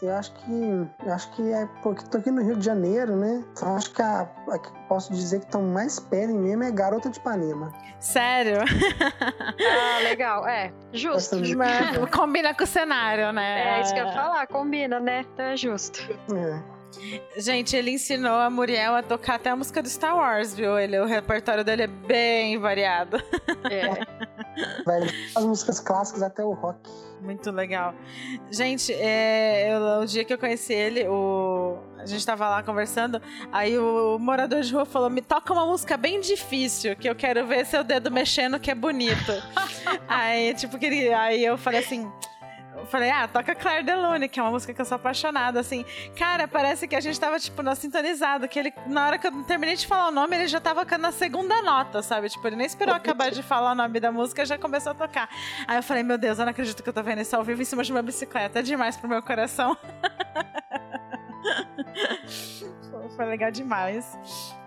eu acho que. Eu acho que é porque tô aqui no Rio de Janeiro, né? Então acho que a, a que posso dizer que estão mais pedem mesmo é Garota de Ipanema. Sério? [LAUGHS] ah, legal. É, justo. Mas Combina com o cenário, né? É isso que eu ia falar, combina, né? Então é justo. É. Gente, ele ensinou a Muriel a tocar até a música do Star Wars, viu? Ele, o repertório dele é bem variado. É. [LAUGHS] Vai as músicas clássicas até o rock. Muito legal. Gente, é, eu- o dia que eu conheci ele, o, a gente tava lá conversando, aí o morador de rua falou: me toca uma música bem difícil, que eu quero ver seu dedo mexendo, que é bonito. [LAUGHS] aí, tipo, que aí eu falei assim. Eu falei, ah, toca Claire Delune, que é uma música que eu sou apaixonada, assim. Cara, parece que a gente tava, tipo, na sintonizado, que ele, na hora que eu terminei de falar o nome, ele já tava na segunda nota, sabe? Tipo, ele nem esperou acabar de falar o nome da música, já começou a tocar. Aí eu falei, meu Deus, eu não acredito que eu tô vendo isso ao vivo em cima de uma bicicleta. É demais pro meu coração. [LAUGHS] Foi legal demais.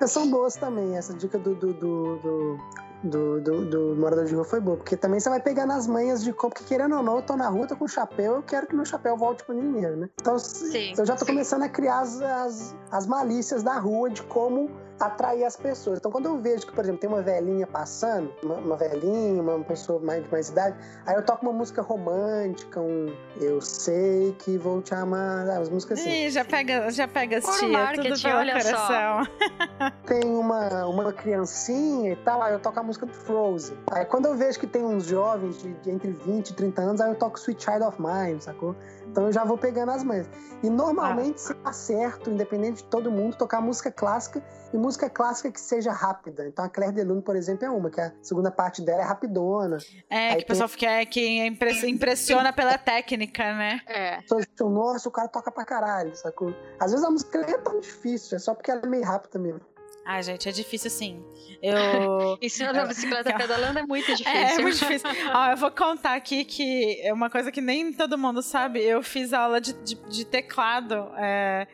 São boas também, essa dica do, do, do, do, do, do- do morador de rua foi boa, porque também você vai pegar nas manhas de como, porque querendo ou não, eu tô na rua, tô com chapéu, eu quero que meu chapéu volte pro dinheiro, né? Então Sim, eu já tô sim. começando a criar as, as, as malícias da rua de como atrair as pessoas. Então, quando eu vejo que, por exemplo, tem uma velhinha passando, uma, uma velhinha, uma pessoa mais de mais idade, aí eu toco uma música romântica, um Eu Sei Que Vou Te Amar, as músicas assim. Ih, já pega, já pega as tia, tudo pelo olha só. coração. [LAUGHS] Tem uma, uma criancinha e tal, aí eu toco a música do Frozen. Aí quando eu vejo que tem uns jovens de, de entre 20 e 30 anos, aí eu toco Sweet Child of Mine, sacou? Então eu já vou pegando as manhas. E normalmente se acerto, independente de todo mundo, tocar música clássica e música clássica que seja rápida. Então a Claire Delune, por exemplo, é uma, que a segunda parte dela é rapidona. É, Aí que o pessoal quer que impre- impressiona pela técnica, né? É. Nossa, o cara toca pra caralho, sacou? Às vezes a música é tão difícil, é só porque ela é meio rápida mesmo. Ah, gente, é difícil sim. [LAUGHS] Eu. Em cima da bicicleta pedalando é muito difícil. [LAUGHS] É, é muito difícil. Ó, eu vou contar aqui que é uma coisa que nem todo mundo sabe. Eu fiz aula de, de, de teclado é,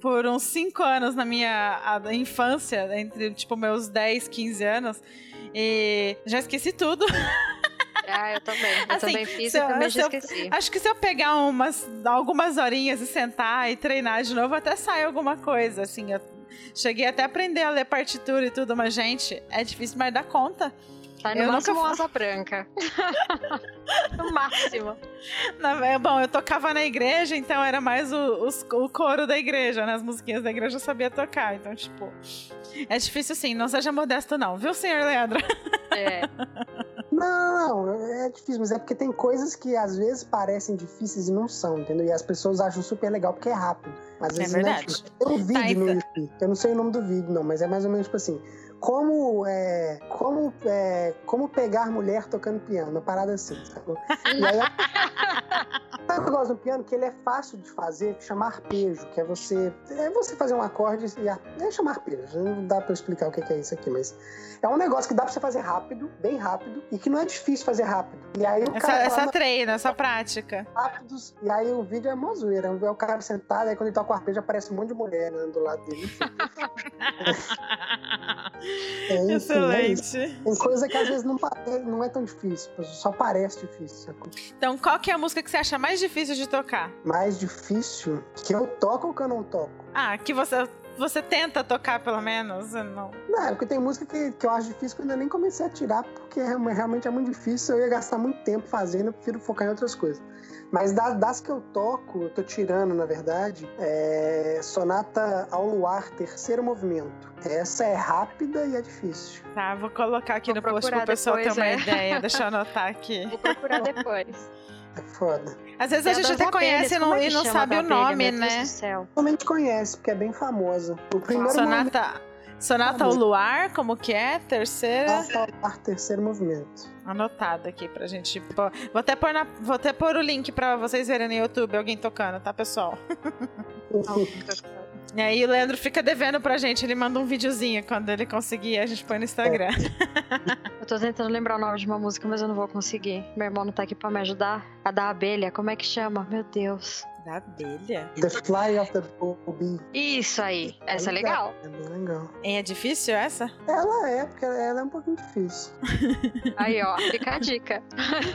por uns 5 anos na minha infância, entre tipo meus 10, 15 anos. E já esqueci tudo. Ah, eu também. Eu Assim, também fiz se e eu- também já eu- esqueci. Acho que se eu pegar umas, algumas horinhas e sentar e treinar de novo, até sai alguma coisa. Assim, eu cheguei até a aprender a ler partitura e tudo, mas, gente, é difícil, mas dá conta. Eu no nunca máximo fa- asa branca. [LAUGHS] no máximo. Na- Bom, eu tocava na igreja, então era mais o, os- o coro da igreja, né? As musiquinhas da igreja eu sabia tocar. Então, tipo, é difícil sim, não seja modesto, não, viu, senhor Leandro? É. [LAUGHS] Não, não, é difícil, mas é porque tem coisas que às vezes parecem difíceis e não são, entendeu? E as pessoas acham super legal porque é rápido. Mas às É vezes não verdade. difícil. Tem um vídeo Tá, no então- YouTube, eu não sei o nome do vídeo, não, mas é mais ou menos tipo assim. Como, é, como, é, como pegar mulher tocando piano, uma parada assim, sacou? E aí, [LAUGHS] sabe o que eu gosto do piano? Que ele é fácil de fazer, que chama arpejo, que é você, é você fazer um acorde e ar- é chamar arpejo. Não dá pra eu explicar o que é isso aqui, mas é um negócio que dá pra você fazer rápido, bem rápido, e que não é difícil fazer rápido. E aí o Essa, cara essa treino, essa prática. rápidos, e aí o vídeo é mó zoeira. É o cara sentado, aí quando ele toca o arpejo aparece um monte de mulher né, do lado dele. [LAUGHS] É, é isso. Excelente. Tem coisa que às vezes não, não é tão difícil, só parece difícil. sacou? Então, qual que é a música que você acha mais difícil de tocar? Mais difícil que eu toco ou que eu não toco? Ah, que você, você tenta tocar, pelo menos? Não. Não, é porque tem música que, que eu acho difícil que eu ainda nem comecei a tirar, porque real- realmente é muito difícil, eu ia gastar muito tempo fazendo, eu prefiro focar em outras coisas. Mas das, das que eu toco, eu tô tirando, na verdade, é Sonata ao Luar, terceiro movimento. Essa é rápida e é difícil. Tá, vou colocar aqui Vou no post pro pessoal ter uma é. ideia. Deixa eu anotar aqui. [LAUGHS] Vou procurar depois. É foda. Às vezes a gente até conhece e não, é e não sabe o nome, meu Deus né? do céu. Realmente conhece, porque é bem famosa. O primeiro movimento Sonata, ao luar, como que é? Terceira. Sonata ao Luar, terceiro movimento. Anotado aqui pra gente. pôr. Vou até pôr, na, vou até pôr o link pra vocês verem no YouTube alguém tocando, tá, pessoal? [LAUGHS] E aí o Leandro fica devendo pra gente, ele manda um videozinho quando ele conseguir, a gente põe no Instagram. [LAUGHS] Eu tô tentando lembrar o nome de uma música, mas eu não vou conseguir. Meu irmão não tá aqui pra me ajudar. A da abelha, como é que chama? Meu Deus. Da abelha? The Fly of the Bumblebee. Isso aí. Essa é legal. É bem legal. É difícil essa? Ela é, porque ela é um pouquinho difícil. [LAUGHS] Aí, ó, fica a dica.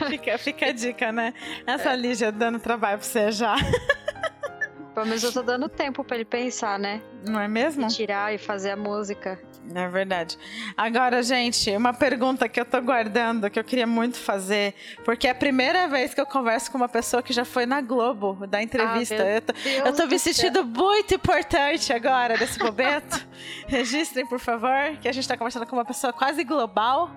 Fica, fica a dica, né? Essa Lígia dando trabalho pra você já. [LAUGHS] Pelo menos eu tô dando tempo pra ele pensar, né? Não é mesmo? Tirar e fazer a música. É verdade. Agora, gente, uma pergunta que eu tô guardando, que eu queria muito fazer, porque é a primeira vez que eu converso com uma pessoa que já foi na Globo, da entrevista. meu eu tô, Deus eu tô me sentindo muito importante agora desse momento. [LAUGHS] Registrem, por favor, que a gente tá conversando com uma pessoa quase global.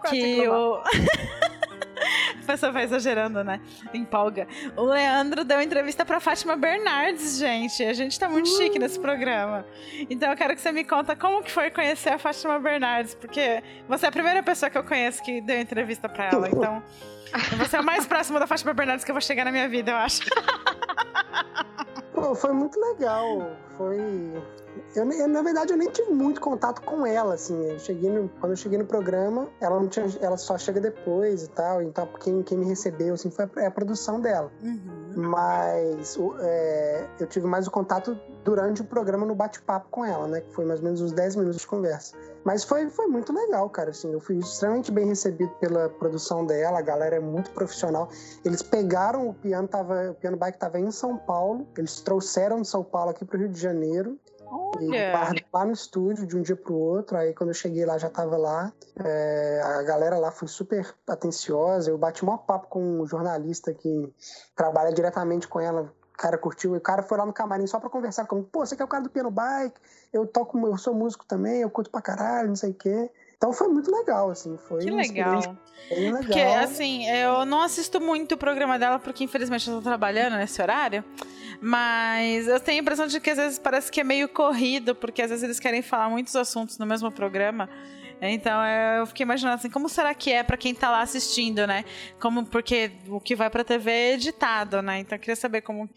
Quase que global. o. [LAUGHS] [LAUGHS] A pessoa vai exagerando, né? Empolga. O Leandro deu entrevista pra Fátima Bernardes, gente. A gente tá muito chique nesse programa. Então eu quero que você me conta como que foi conhecer a Fátima Bernardes, porque você é a primeira pessoa que eu conheço que deu entrevista pra ela. [LAUGHS] Então, você é o mais próximo da Fátima Bernardes que eu vou chegar na minha vida, eu acho. Pô, foi muito legal. Foi. Eu, na verdade, eu nem tive muito contato com ela, assim. Eu cheguei no- quando eu cheguei no programa, ela não tinha, ela só chega depois e tal. Então, quem, quem me recebeu, assim, foi a, é a produção dela. Mas o- é, eu tive mais o contato durante o programa no bate-papo com ela, né? Que foi mais ou menos uns 10 minutos de conversa. Mas foi, foi muito legal, cara. Assim, eu fui extremamente bem recebido pela produção dela, a galera é muito profissional. Eles pegaram o piano, tava, o piano bike tava em São Paulo, eles trouxeram de São Paulo aqui pro Rio de Janeiro. E Olha. lá no estúdio de um dia pro outro. Aí quando eu cheguei lá, já tava lá. É, a galera lá foi super atenciosa. Eu bati um papo com um jornalista que trabalha diretamente com ela. O cara curtiu, e o cara foi lá no camarim só pra conversar comigo. Pô, você que é o cara do piano bike, eu toco, eu sou músico também, eu curto pra caralho, não sei o quê. Então foi muito legal, assim. Foi Que legal. Bem legal. Porque, assim, eu não assisto muito o programa dela, porque infelizmente eu tô trabalhando nesse horário. Mas eu tenho a impressão de que às vezes parece que é meio corrido, porque às vezes eles querem falar muitos assuntos no mesmo programa. Então eu fiquei imaginando assim, como será que é pra quem tá lá assistindo, né? Como, porque o que vai pra TV é editado, né? Então eu queria saber como,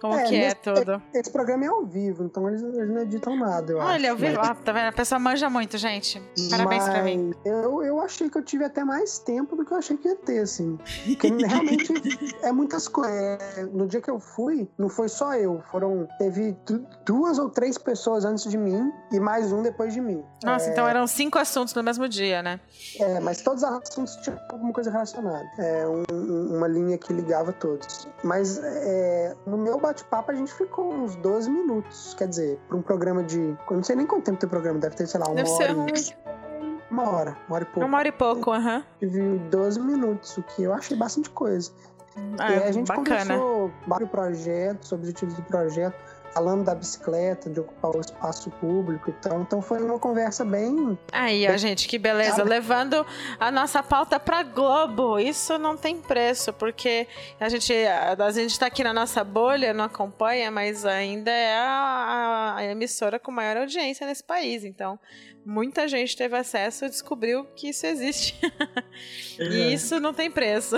como que é tudo. Esse programa é ao vivo, então eles, eles não editam nada, eu acho. Olha, eu vi Mas- lá, tá vendo? A pessoa manja muito, gente. Parabéns pra mim. Mas Eu, eu achei que eu tive até mais tempo do que eu achei que ia ter, assim. Porque realmente é muitas coisas. No dia que eu fui, não foi só eu. Foram. Teve du- duas ou três pessoas antes de mim e mais um depois de mim. Nossa, então eram cinco assuntos no mesmo dia, né? É, mas todos os assuntos tinham alguma coisa relacionada. É, um- um- uma linha que ligava todos. Mas é, no meu bate-papo a gente ficou uns 12 minutos. Quer dizer, para um programa de. Eu não sei nem quanto tempo tem o programa, deve ter, sei lá, uma Deve ser hora. um- e- Uma hora, uma hora e pouco. Uma hora e pouco, aham. Tive 12 minutos, o que eu achei bastante coisa. Ah, e a gente bacana. conversou sobre o projeto, sobre os objetivos do projeto, falando da bicicleta, de ocupar o espaço público e tal. Então foi uma conversa bem. Aí, ó, gente, que beleza. Sabe? Levando a nossa pauta pra Globo. Isso não tem preço, porque a gente, a gente tá aqui na nossa bolha, não acompanha, mas ainda é a, a emissora com maior audiência nesse país. Então, muita gente teve acesso e descobriu que isso existe. [LAUGHS] e isso não tem preço.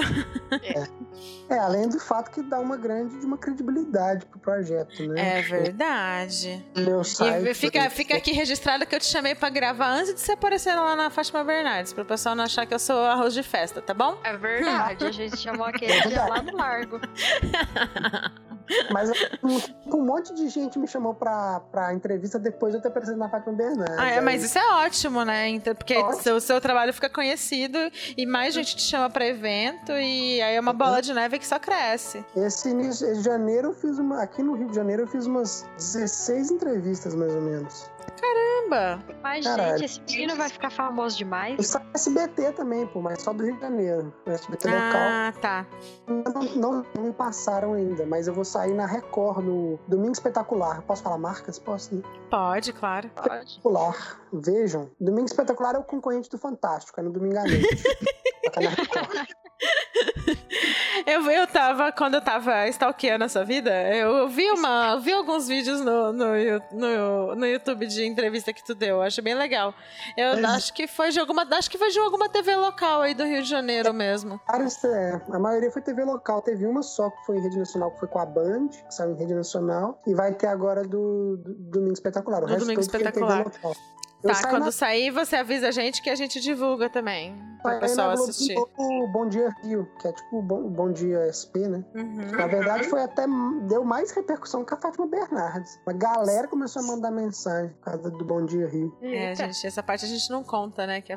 É, além do fato que dá uma grande de uma credibilidade pro projeto, né? É verdade. Meu E site. fica, fica aqui registrado que eu te chamei pra gravar antes de você aparecer lá na Fátima Bernardes, pro pessoal não achar que eu sou arroz de festa, tá bom? É verdade, a gente chamou aquele dia lá no largo. [LAUGHS] Mas um, um monte de gente me chamou pra, pra entrevista depois de eu ter aparecido na Fátima Bernardes. Ah, é, mas isso é ótimo, né? Então, Porque Ótimo. seu, seu trabalho fica conhecido e mais gente te chama pra evento e aí é uma bola de neve que só cresce. Esse início de janeiro eu fiz uma. Aqui no Rio de Janeiro eu fiz umas 16 entrevistas, mais ou menos. Caramba! Mas, Caralho. gente, esse menino vai ficar famoso demais. saí SBT também, pô, mas só do Rio de Janeiro. O SBT local. Ah, tá. Não, não, não me passaram ainda, mas eu vou sair na Record no Domingo Espetacular. Posso falar marcas? Posso? Pode, claro. Pode. Espetacular. Vejam. Domingo Espetacular é o concorrente do Fantástico, é no domingo à noite. [LAUGHS] Toca na Record. Eu, eu tava, quando eu tava stalkeando essa vida, eu vi uma. vi alguns vídeos no, no, no, no YouTube de entrevista que tu deu. Eu achei bem legal. Eu Mas- acho que foi de alguma. Acho que foi de alguma TV local aí do Rio de Janeiro mesmo. É, a maioria foi TV local. Teve uma só que foi em rede nacional, que foi com a Band, que saiu em rede nacional. E vai ter agora do, do Domingo Espetacular. O Do resto Domingo Espetacular. Tá, quando na- sair, você avisa a gente que a gente divulga também. Pro saí pessoal assistir. o Bom Dia Rio, que é tipo o Bom, Bom Dia SP, né? Uhum. Na verdade, foi até. deu mais repercussão que a Fátima Bernardes. A galera começou a mandar mensagem por causa do Bom Dia Rio. É, Eita. gente, essa parte a gente não conta, né? Que é...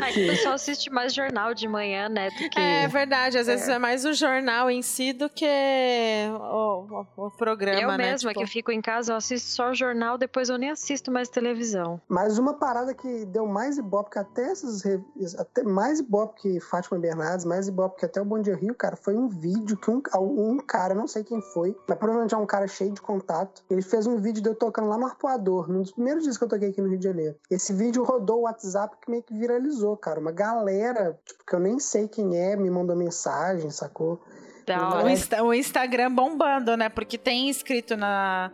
Ah, que o pessoal assiste mais jornal de manhã, né? Do que. é verdade, às vezes é mais o jornal em si do que o, o- o programa, eu né? mesma Tipo, que fico em casa, eu assisto só o jornal, depois eu nem assisto mais televisão. Mas uma parada que deu mais ibope que até essas. Até mais ibope que Fátima Bernardes, mais ibope que até o Bom Dia Rio, cara, foi um vídeo que um, um cara, não sei quem foi, mas provavelmente é um cara cheio de contato. Ele fez um vídeo de eu tocando lá no Arpoador, num dos primeiros dias que eu toquei aqui no Rio de Janeiro. Esse vídeo rodou o WhatsApp que meio que viralizou, cara. Uma galera, tipo, que eu nem sei quem é, me mandou mensagem, sacou? O. Insta- o Instagram bombando, né? Porque tem escrito na,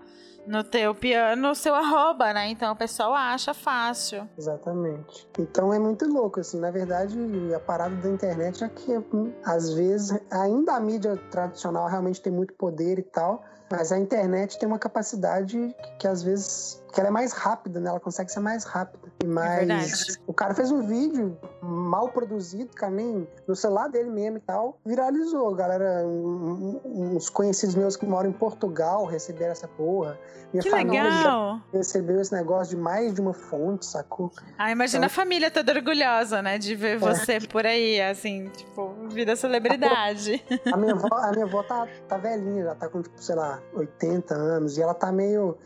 no teu piano o seu arroba, né? Então o pessoal acha fácil. Exatamente. Então é muito louco, assim. Na verdade, a parada da internet é que, às vezes, ainda a mídia tradicional realmente tem muito poder e tal, mas a internet tem uma capacidade que, que, às vezes, que ela é mais rápida, né? Ela consegue ser mais rápida. E mais... verdade. o cara fez um vídeo mal produzido, cara, nem no celular dele mesmo e tal, viralizou. Galera, um- um- uns conhecidos meus que moram em Portugal receberam essa porra. Minha Que família legal! recebeu esse negócio de mais de uma fonte, sacou? Ah, imagina a família toda orgulhosa, né? De ver você por aí, assim, tipo, vida celebridade. A minha avó, a minha avó tá, tá velhinha, já tá com, tipo, sei lá, 80 anos, e ela tá meio.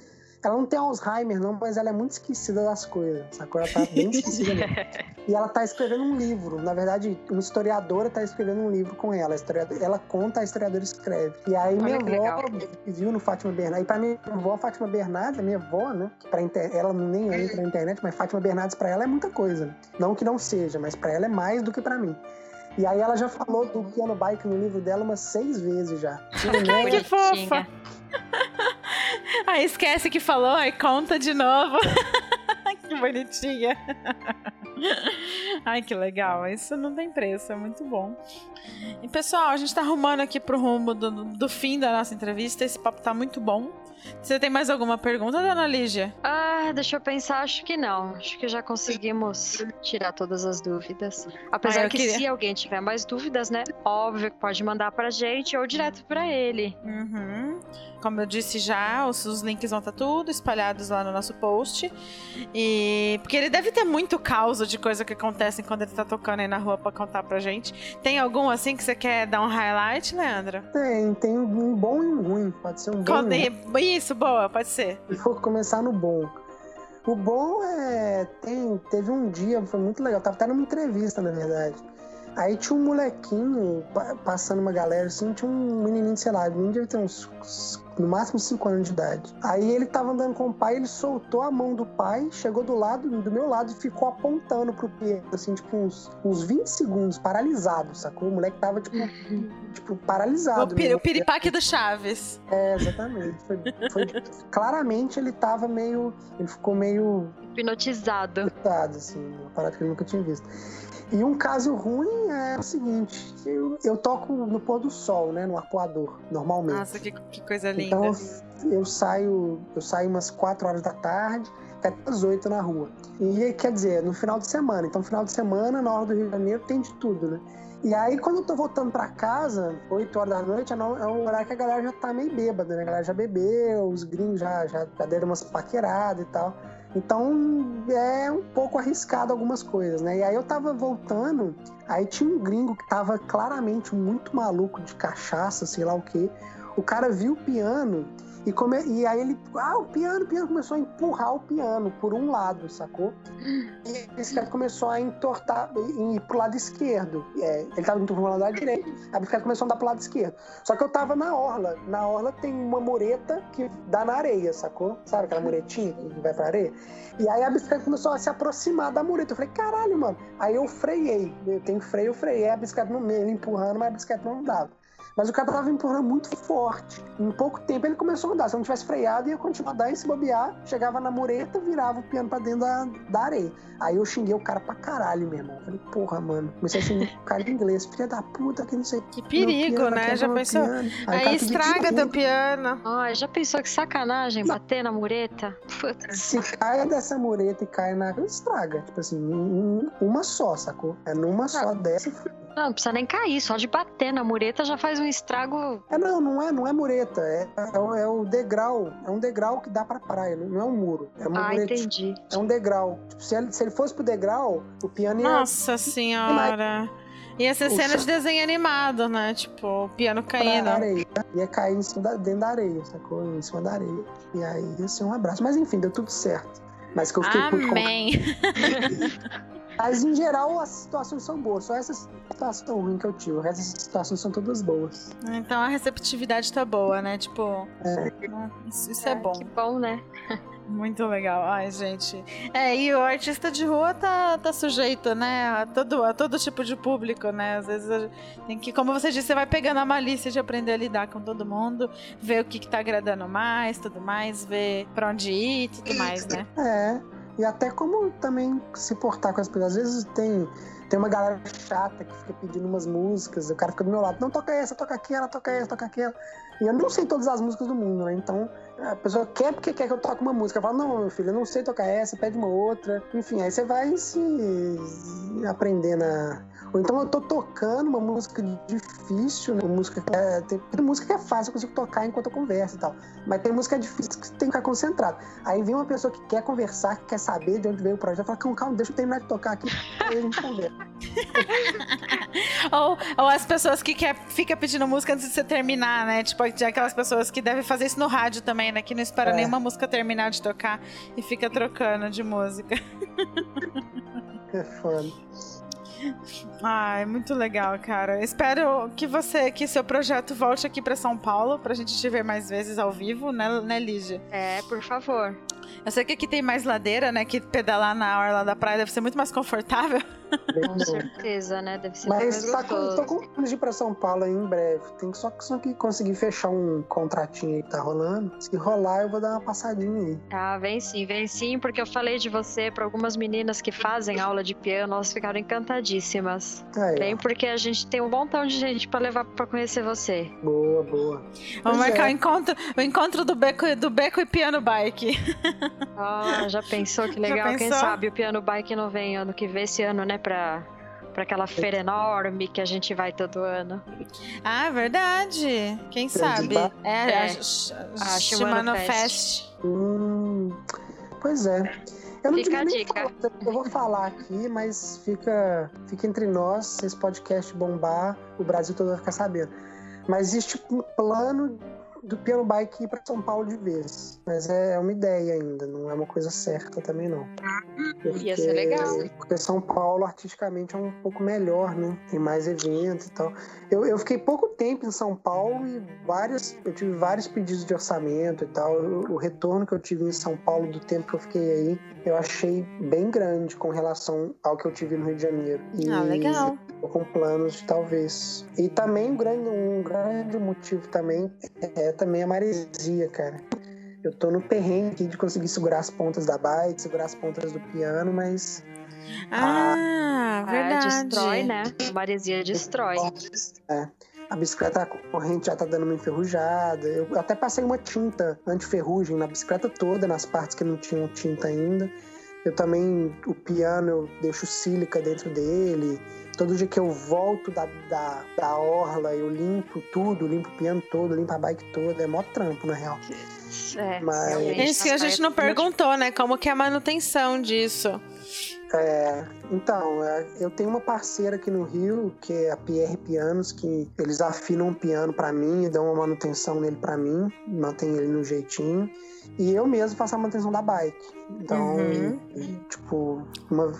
Ela não tem Alzheimer, não, mas ela é muito esquecida das coisas, sacou? Ela tá bem esquecida mesmo. [LAUGHS] E ela tá escrevendo um livro. Na verdade, uma historiadora tá escrevendo um livro com ela. Ela conta, a historiadora escreve. E aí Olha minha avó viu no Fátima Bernardes. E pra minha avó, Fátima Bernardes, a minha avó, né? Que pra inter... ela nem entra na internet, mas Fátima Bernardes pra ela é muita coisa. né? Não que não seja, mas pra ela é mais do que pra mim. E aí ela já falou do piano bike no livro dela umas seis vezes já. [LAUGHS] Ai, que fofa. Aí [LAUGHS] esquece que falou, aí conta de novo. [LAUGHS] que bonitinha. [LAUGHS] Ai, que legal. Isso não tem preço, é muito bom. E pessoal, a gente tá arrumando aqui pro rumo do, do fim da nossa entrevista. Esse papo tá muito bom. Você tem mais alguma pergunta, dona Lígia? Ah, deixa eu pensar, acho que não. Acho que já conseguimos tirar todas as dúvidas. Apesar Ah, que queria- se alguém tiver mais dúvidas, né? Óbvio que pode mandar pra gente ou direto pra ele. Uhum. Como eu disse já, os, os links vão estar tudo espalhados lá no nosso post. E porque ele deve ter muito caos de coisa que acontece quando ele tá tocando aí na rua pra contar pra gente. Tem algum assim que você quer dar um highlight, Leandro? Tem, tem um bom e um ruim. Pode ser um bom Quando- e. Isso, boa, pode ser. Eu vou começar no bom. O bom é. Tem, teve um dia, foi muito legal. Tava até numa entrevista, na verdade. Aí tinha um molequinho pa- passando uma galera assim, tinha um menininho, sei lá, o menino devia ter uns- no máximo 5 anos de idade. Aí ele tava andando com o pai, ele soltou a mão do pai, chegou do lado, do meu lado e ficou apontando pro piano, assim, tipo uns, uns 20 segundos, paralisado, sacou? O moleque tava, tipo, [LAUGHS] tipo paralisado. O, mesmo. o piripaque do Chaves. É, exatamente. Foi, foi- claramente ele tava meio. Ele ficou meio Hipnotizado. irritado, assim, uma parada que ele nunca tinha visto. E um caso ruim é o seguinte: eu, eu toco no pôr do sol, né? No arpoador, normalmente. Nossa, que, que coisa linda. Então eu, eu saio, eu saio umas 4 horas da tarde, até as 8 na rua. E quer dizer, no final de semana. Então, final de semana, na hora do Rio de Janeiro, tem de tudo, né? E aí, quando eu tô voltando pra casa, 8 horas da noite, é no- é um horário que a galera já tá meio bêbada, né? A galera já bebeu, os gringos já, já, já deram umas paqueradas e tal. Então é um pouco arriscado algumas coisas, né? E aí eu tava voltando, aí tinha um gringo que tava claramente muito maluco de cachaça, sei lá o quê. O cara viu o piano e, come... e aí ele, ah, o piano, o piano começou a empurrar o piano por um lado, sacou? E esse cara começou a entortar e ir pro lado esquerdo. É, ele tava empurrando pro lado direito, a bicicleta começou a andar pro lado esquerdo. Só que eu tava na orla. Na orla tem uma mureta que dá na areia, sacou? Sabe aquela muretinha que vai pra areia? E aí a bicicleta começou a se aproximar da mureta. Eu falei, caralho, mano. Aí eu freiei. Eu tenho freio, eu freiei. A bicicleta no meio, empurrando, mas a bicicleta não dava. Mas o cara tava empurrando muito forte. Em pouco tempo ele começou a andar. Se eu não tivesse freado, ia continuar a andar e se bobear. Chegava na mureta, virava o piano pra dentro da, da areia. Aí eu xinguei o cara pra caralho, meu irmão. Falei, porra, mano. Comecei a xingar o cara em inglês. Filha da puta, que não sei. Que perigo, piano, né? Já pensou? piano. Aí, Aí estraga teu piano. Ai, já pensou que sacanagem bater na mureta? Putz. Se cai dessa mureta e cai na estraga. Tipo assim, um- um- uma só, sacou? É numa só dessa. Não, não precisa nem cair, só de bater na mureta já faz um estrago. É não, não é, não é mureta. É, é, o- é o degrau. É um degrau que dá pra praia, não, é um muro. É uma Ah, mureta. entendi. É um degrau. Tipo, se, ele, se ele fosse pro degrau, o piano ia. Nossa senhora. Ia ser O cena de desenho animado, né? Tipo, o piano caindo. areia. Ia cair em cima da- dentro da areia, sacou? Em cima da areia. E aí ia ser um abraço. Mas enfim, deu tudo certo. Mas que eu fiquei Amém. [LAUGHS] Mas em geral as situações são boas. Só essa situação ruim que eu tive. O resto das situações são todas boas. Então a receptividade tá boa, né? Tipo, isso, isso é bom. Que bom, né? Muito legal. Ai, gente. É, e o artista de rua tá, tá sujeito, né? A todo, a todo tipo de público, né? Às vezes a- tem que, como você disse, você vai pegando a malícia de aprender a lidar com todo mundo, ver o que, que tá agradando mais, tudo mais, ver pra onde ir e tudo mais, né? É. E até como também se portar com as pessoas. Às vezes tem, tem uma galera chata que fica pedindo umas músicas, o cara fica do meu lado, não toca essa, toca aquela, toca essa, toca aquela. E eu não sei todas as músicas do mundo, né? Então a pessoa quer porque quer que eu toque uma música. Eu falo, não, meu filho, eu não sei tocar essa, pede uma outra. Enfim, aí você vai se aprendendo a. Ou então eu tô tocando uma música difícil, né? Uma música que é, tem, tem, música que é fácil, eu consigo tocar enquanto eu converso e tal. Mas tem música difícil que você tem que ficar concentrado. Aí vem uma pessoa que quer conversar, que quer saber de onde veio o projeto, fala, calma, calma, deixa eu terminar de tocar aqui, aí a gente conversa. [LAUGHS] ou, ou as pessoas que quer, fica pedindo música antes de você terminar, né? Tipo, aquelas pessoas que devem fazer isso no rádio também, né? Que não espera é. nenhuma música terminar de tocar e fica trocando de música. [LAUGHS] É foda. Ai, muito legal, cara. Espero que você, que seu projeto volte aqui para São Paulo pra gente te ver mais vezes ao vivo, né, né Lígia? É, por favor. Eu sei que aqui tem mais ladeira, né? Que pedalar na orla da praia deve ser muito mais confortável. Com certeza, né? Deve ser Mas tá com, tô com planos de ir pra São Paulo aí em breve. Tem só, só que conseguir fechar um contratinho aí que tá rolando. Se rolar, eu vou dar uma passadinha aí. Ah, vem sim, vem sim, porque eu falei de você para algumas meninas que fazem aula de piano, elas ficaram encantadíssimas. Aí, vem porque a gente tem um montão de gente para levar para conhecer você. Boa, boa. Vamos pois marcar é. o encontro, o encontro do beco, do beco e piano bike. Ah, já pensou que legal? Pensou? Quem sabe o piano bike não vem ano que vem, esse ano, né? Pra, pra aquela feira enorme que a gente vai todo ano. Ah, verdade. Quem sabe? É, é. a, a Shimano Fest. Hum, pois é. Eu não fica a dica. Falar, eu vou falar aqui, mas fica, fica entre nós. Se esse podcast bombar, o Brasil todo vai ficar sabendo. Mas existe um plano do piano bike ir para São Paulo de vez. Mas é uma ideia ainda, não é uma coisa certa também não. Porque, Ia ser legal. Porque São Paulo artisticamente é um pouco melhor, né? Tem mais eventos e tal. Eu, eu fiquei pouco tempo em São Paulo e várias, eu tive vários pedidos de orçamento e tal. O, o retorno que eu tive em São Paulo do tempo que eu fiquei aí, eu achei bem grande com relação ao que eu tive no Rio de Janeiro. E ah, legal. Com planos, talvez. E também um grande, um grande motivo também é também a maresia, cara. Eu tô no perrengue de conseguir segurar as pontas da bike, segurar as pontas do piano, mas. Ah, a... verdade. É, destrói, né? A maresia destrói. É. A bicicleta a corrente já tá dando uma enferrujada. Eu até passei uma tinta anti-ferrugem na bicicleta toda, nas partes que não tinham tinta ainda. Eu também, o piano, eu deixo sílica dentro dele. Todo dia que eu volto da, da, da orla, eu limpo tudo, limpo o piano todo, limpo a bike toda. É mó trampo, na real. É, Mas... é isso que a gente não perguntou, né? Como que é a manutenção disso? É, então, é, eu tenho uma parceira aqui no Rio, que é a Pierre Pianos, que eles afinam um piano para mim e dão uma manutenção nele para mim, mantém ele no jeitinho. E eu mesmo faço a manutenção da bike. Então, uhum. tipo, uma,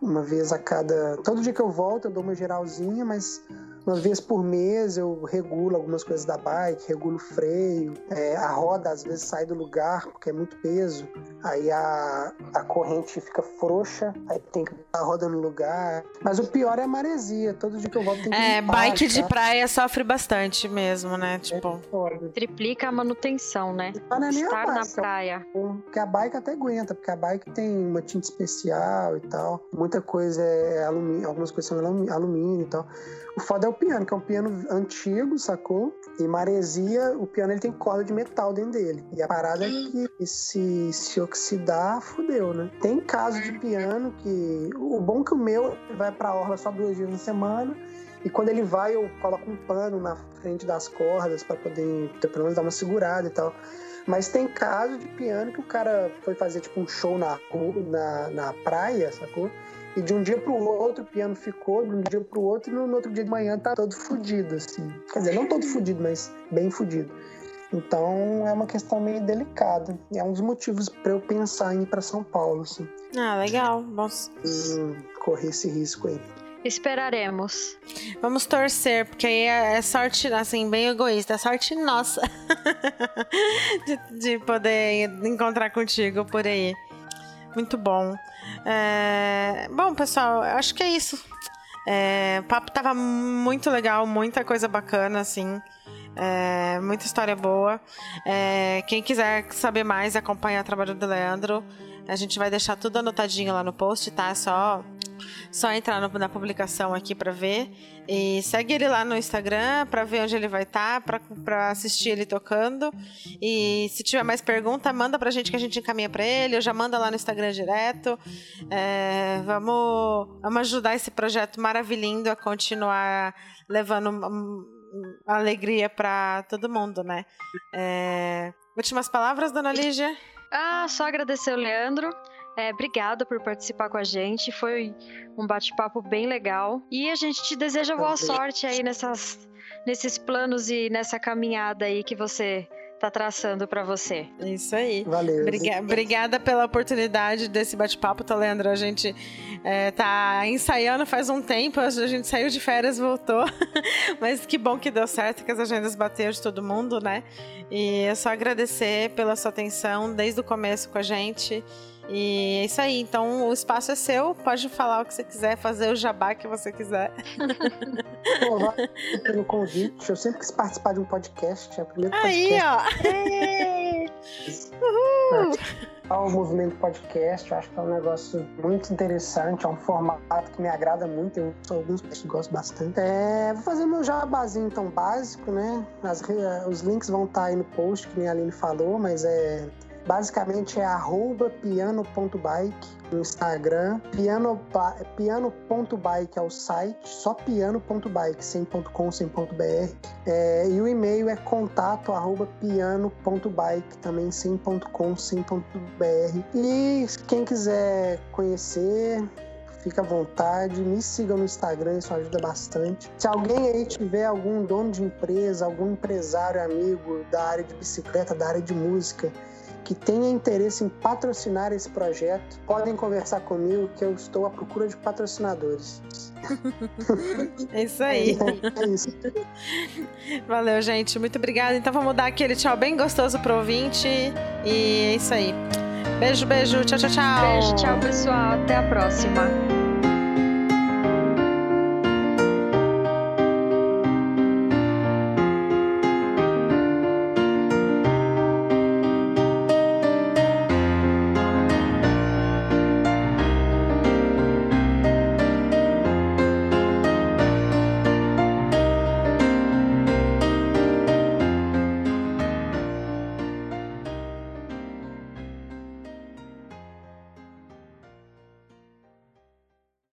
uma vez a cada. Todo dia que eu volto, eu dou uma geralzinha, mas uma vez por mês eu regulo algumas coisas da bike, regulo o freio, é, a roda às vezes sai do lugar porque é muito peso, aí a, a corrente fica frouxa, aí tem que botar a roda no lugar. Mas o pior é a maresia, todo dia que eu volto tem que É, limpar, bike tá? de praia sofre bastante mesmo, né? Tipo, é triplica a manutenção, né? Não é Estar na praia. Porque a bike até aguenta, porque a bike tem uma tinta especial e tal, muita coisa é alumínio, algumas coisas são alumínio e tal. O foda é o piano, que é um piano antigo, sacou? E maresia, o piano ele tem corda de metal dentro dele. E a parada é que se, se oxidar, fudeu, né? Tem caso de piano que. O bom que o meu vai pra orla só duas vezes na semana. E quando ele vai, eu coloco um pano na frente das cordas para poder, pelo menos, dar uma segurada e tal. Mas tem caso de piano que o cara foi fazer tipo um show na, na, na praia, sacou? E de um dia pro outro o piano ficou, de um dia pro outro, e no outro dia de manhã tá todo fudido, assim. Quer dizer, não todo fudido, mas bem fudido. Então é uma questão meio delicada. E é um dos motivos para eu pensar em ir para São Paulo, assim. Ah, legal. Vamos hum, correr esse risco aí. Esperaremos. Vamos torcer, porque aí é, é sorte, assim, bem egoísta, é sorte nossa [LAUGHS] de, de poder encontrar contigo por aí. Muito bom. É... Bom, pessoal, acho que é isso. É... O papo tava muito legal, muita coisa bacana, assim. É... Muita história boa. É... Quem quiser saber mais, acompanhar o trabalho do Leandro. A gente vai deixar tudo anotadinho lá no post, tá? Só Só entrar no, na publicação aqui para ver. E segue ele lá no Instagram para ver onde ele vai estar, tá, para assistir ele tocando. E se tiver mais pergunta, manda pra gente que a gente encaminha para ele. Eu já manda lá no Instagram direto. É, vamos, vamos ajudar esse projeto maravilhoso a continuar levando alegria para todo mundo, né? É... Últimas palavras, dona Lígia? Ah, só agradecer o Leandro. É, obrigada por participar com a gente. Foi um bate-papo bem legal. E a gente te deseja boa sorte aí nessas, nesses planos e nessa caminhada aí que você tá traçando para você. Isso aí. Valeu. Obriga obrigada pela oportunidade desse bate-papo, tá, Leandro? A gente é, tá ensaiando faz um tempo, a gente saiu de férias, voltou. [LAUGHS] Mas que bom que deu certo, que as agendas bateram de todo mundo, né? E é só agradecer pela sua atenção desde o começo com a gente. E é isso aí. Então o espaço é seu. Pode falar o que você quiser, fazer o jabá que você quiser. Pô, pelo convite. Eu sempre quis participar de um podcast. É o primeiro aí, podcast. ó. [LAUGHS] Uhul. O movimento podcast, eu acho que é um negócio muito interessante, é um formato que me agrada muito, eu alguns que gosto bastante. É, vou fazer meu jabazinho então básico, né? As, os links vão estar aí no post, que nem a Aline falou, mas é Basicamente é arroba piano.bike no Instagram, piano.bike piano é o site, só piano.bike, sem .com, sem .br. É, e o e-mail é contato arroba piano.bike, também sem .com, sem .br. E quem quiser conhecer, fica à vontade, me siga no Instagram, isso ajuda bastante. Se alguém aí tiver algum dono de empresa, algum empresário amigo da área de bicicleta, da área de música, que tenha interesse em patrocinar esse projeto, podem conversar comigo que eu estou à procura de patrocinadores. [LAUGHS] É isso aí. É, é isso. Valeu, gente. Muito obrigada. Então vamos dar aquele tchau bem gostoso pro ouvinte. E é isso aí. Beijo, beijo. Tchau, tchau, tchau. Beijo, tchau, pessoal. Até a próxima.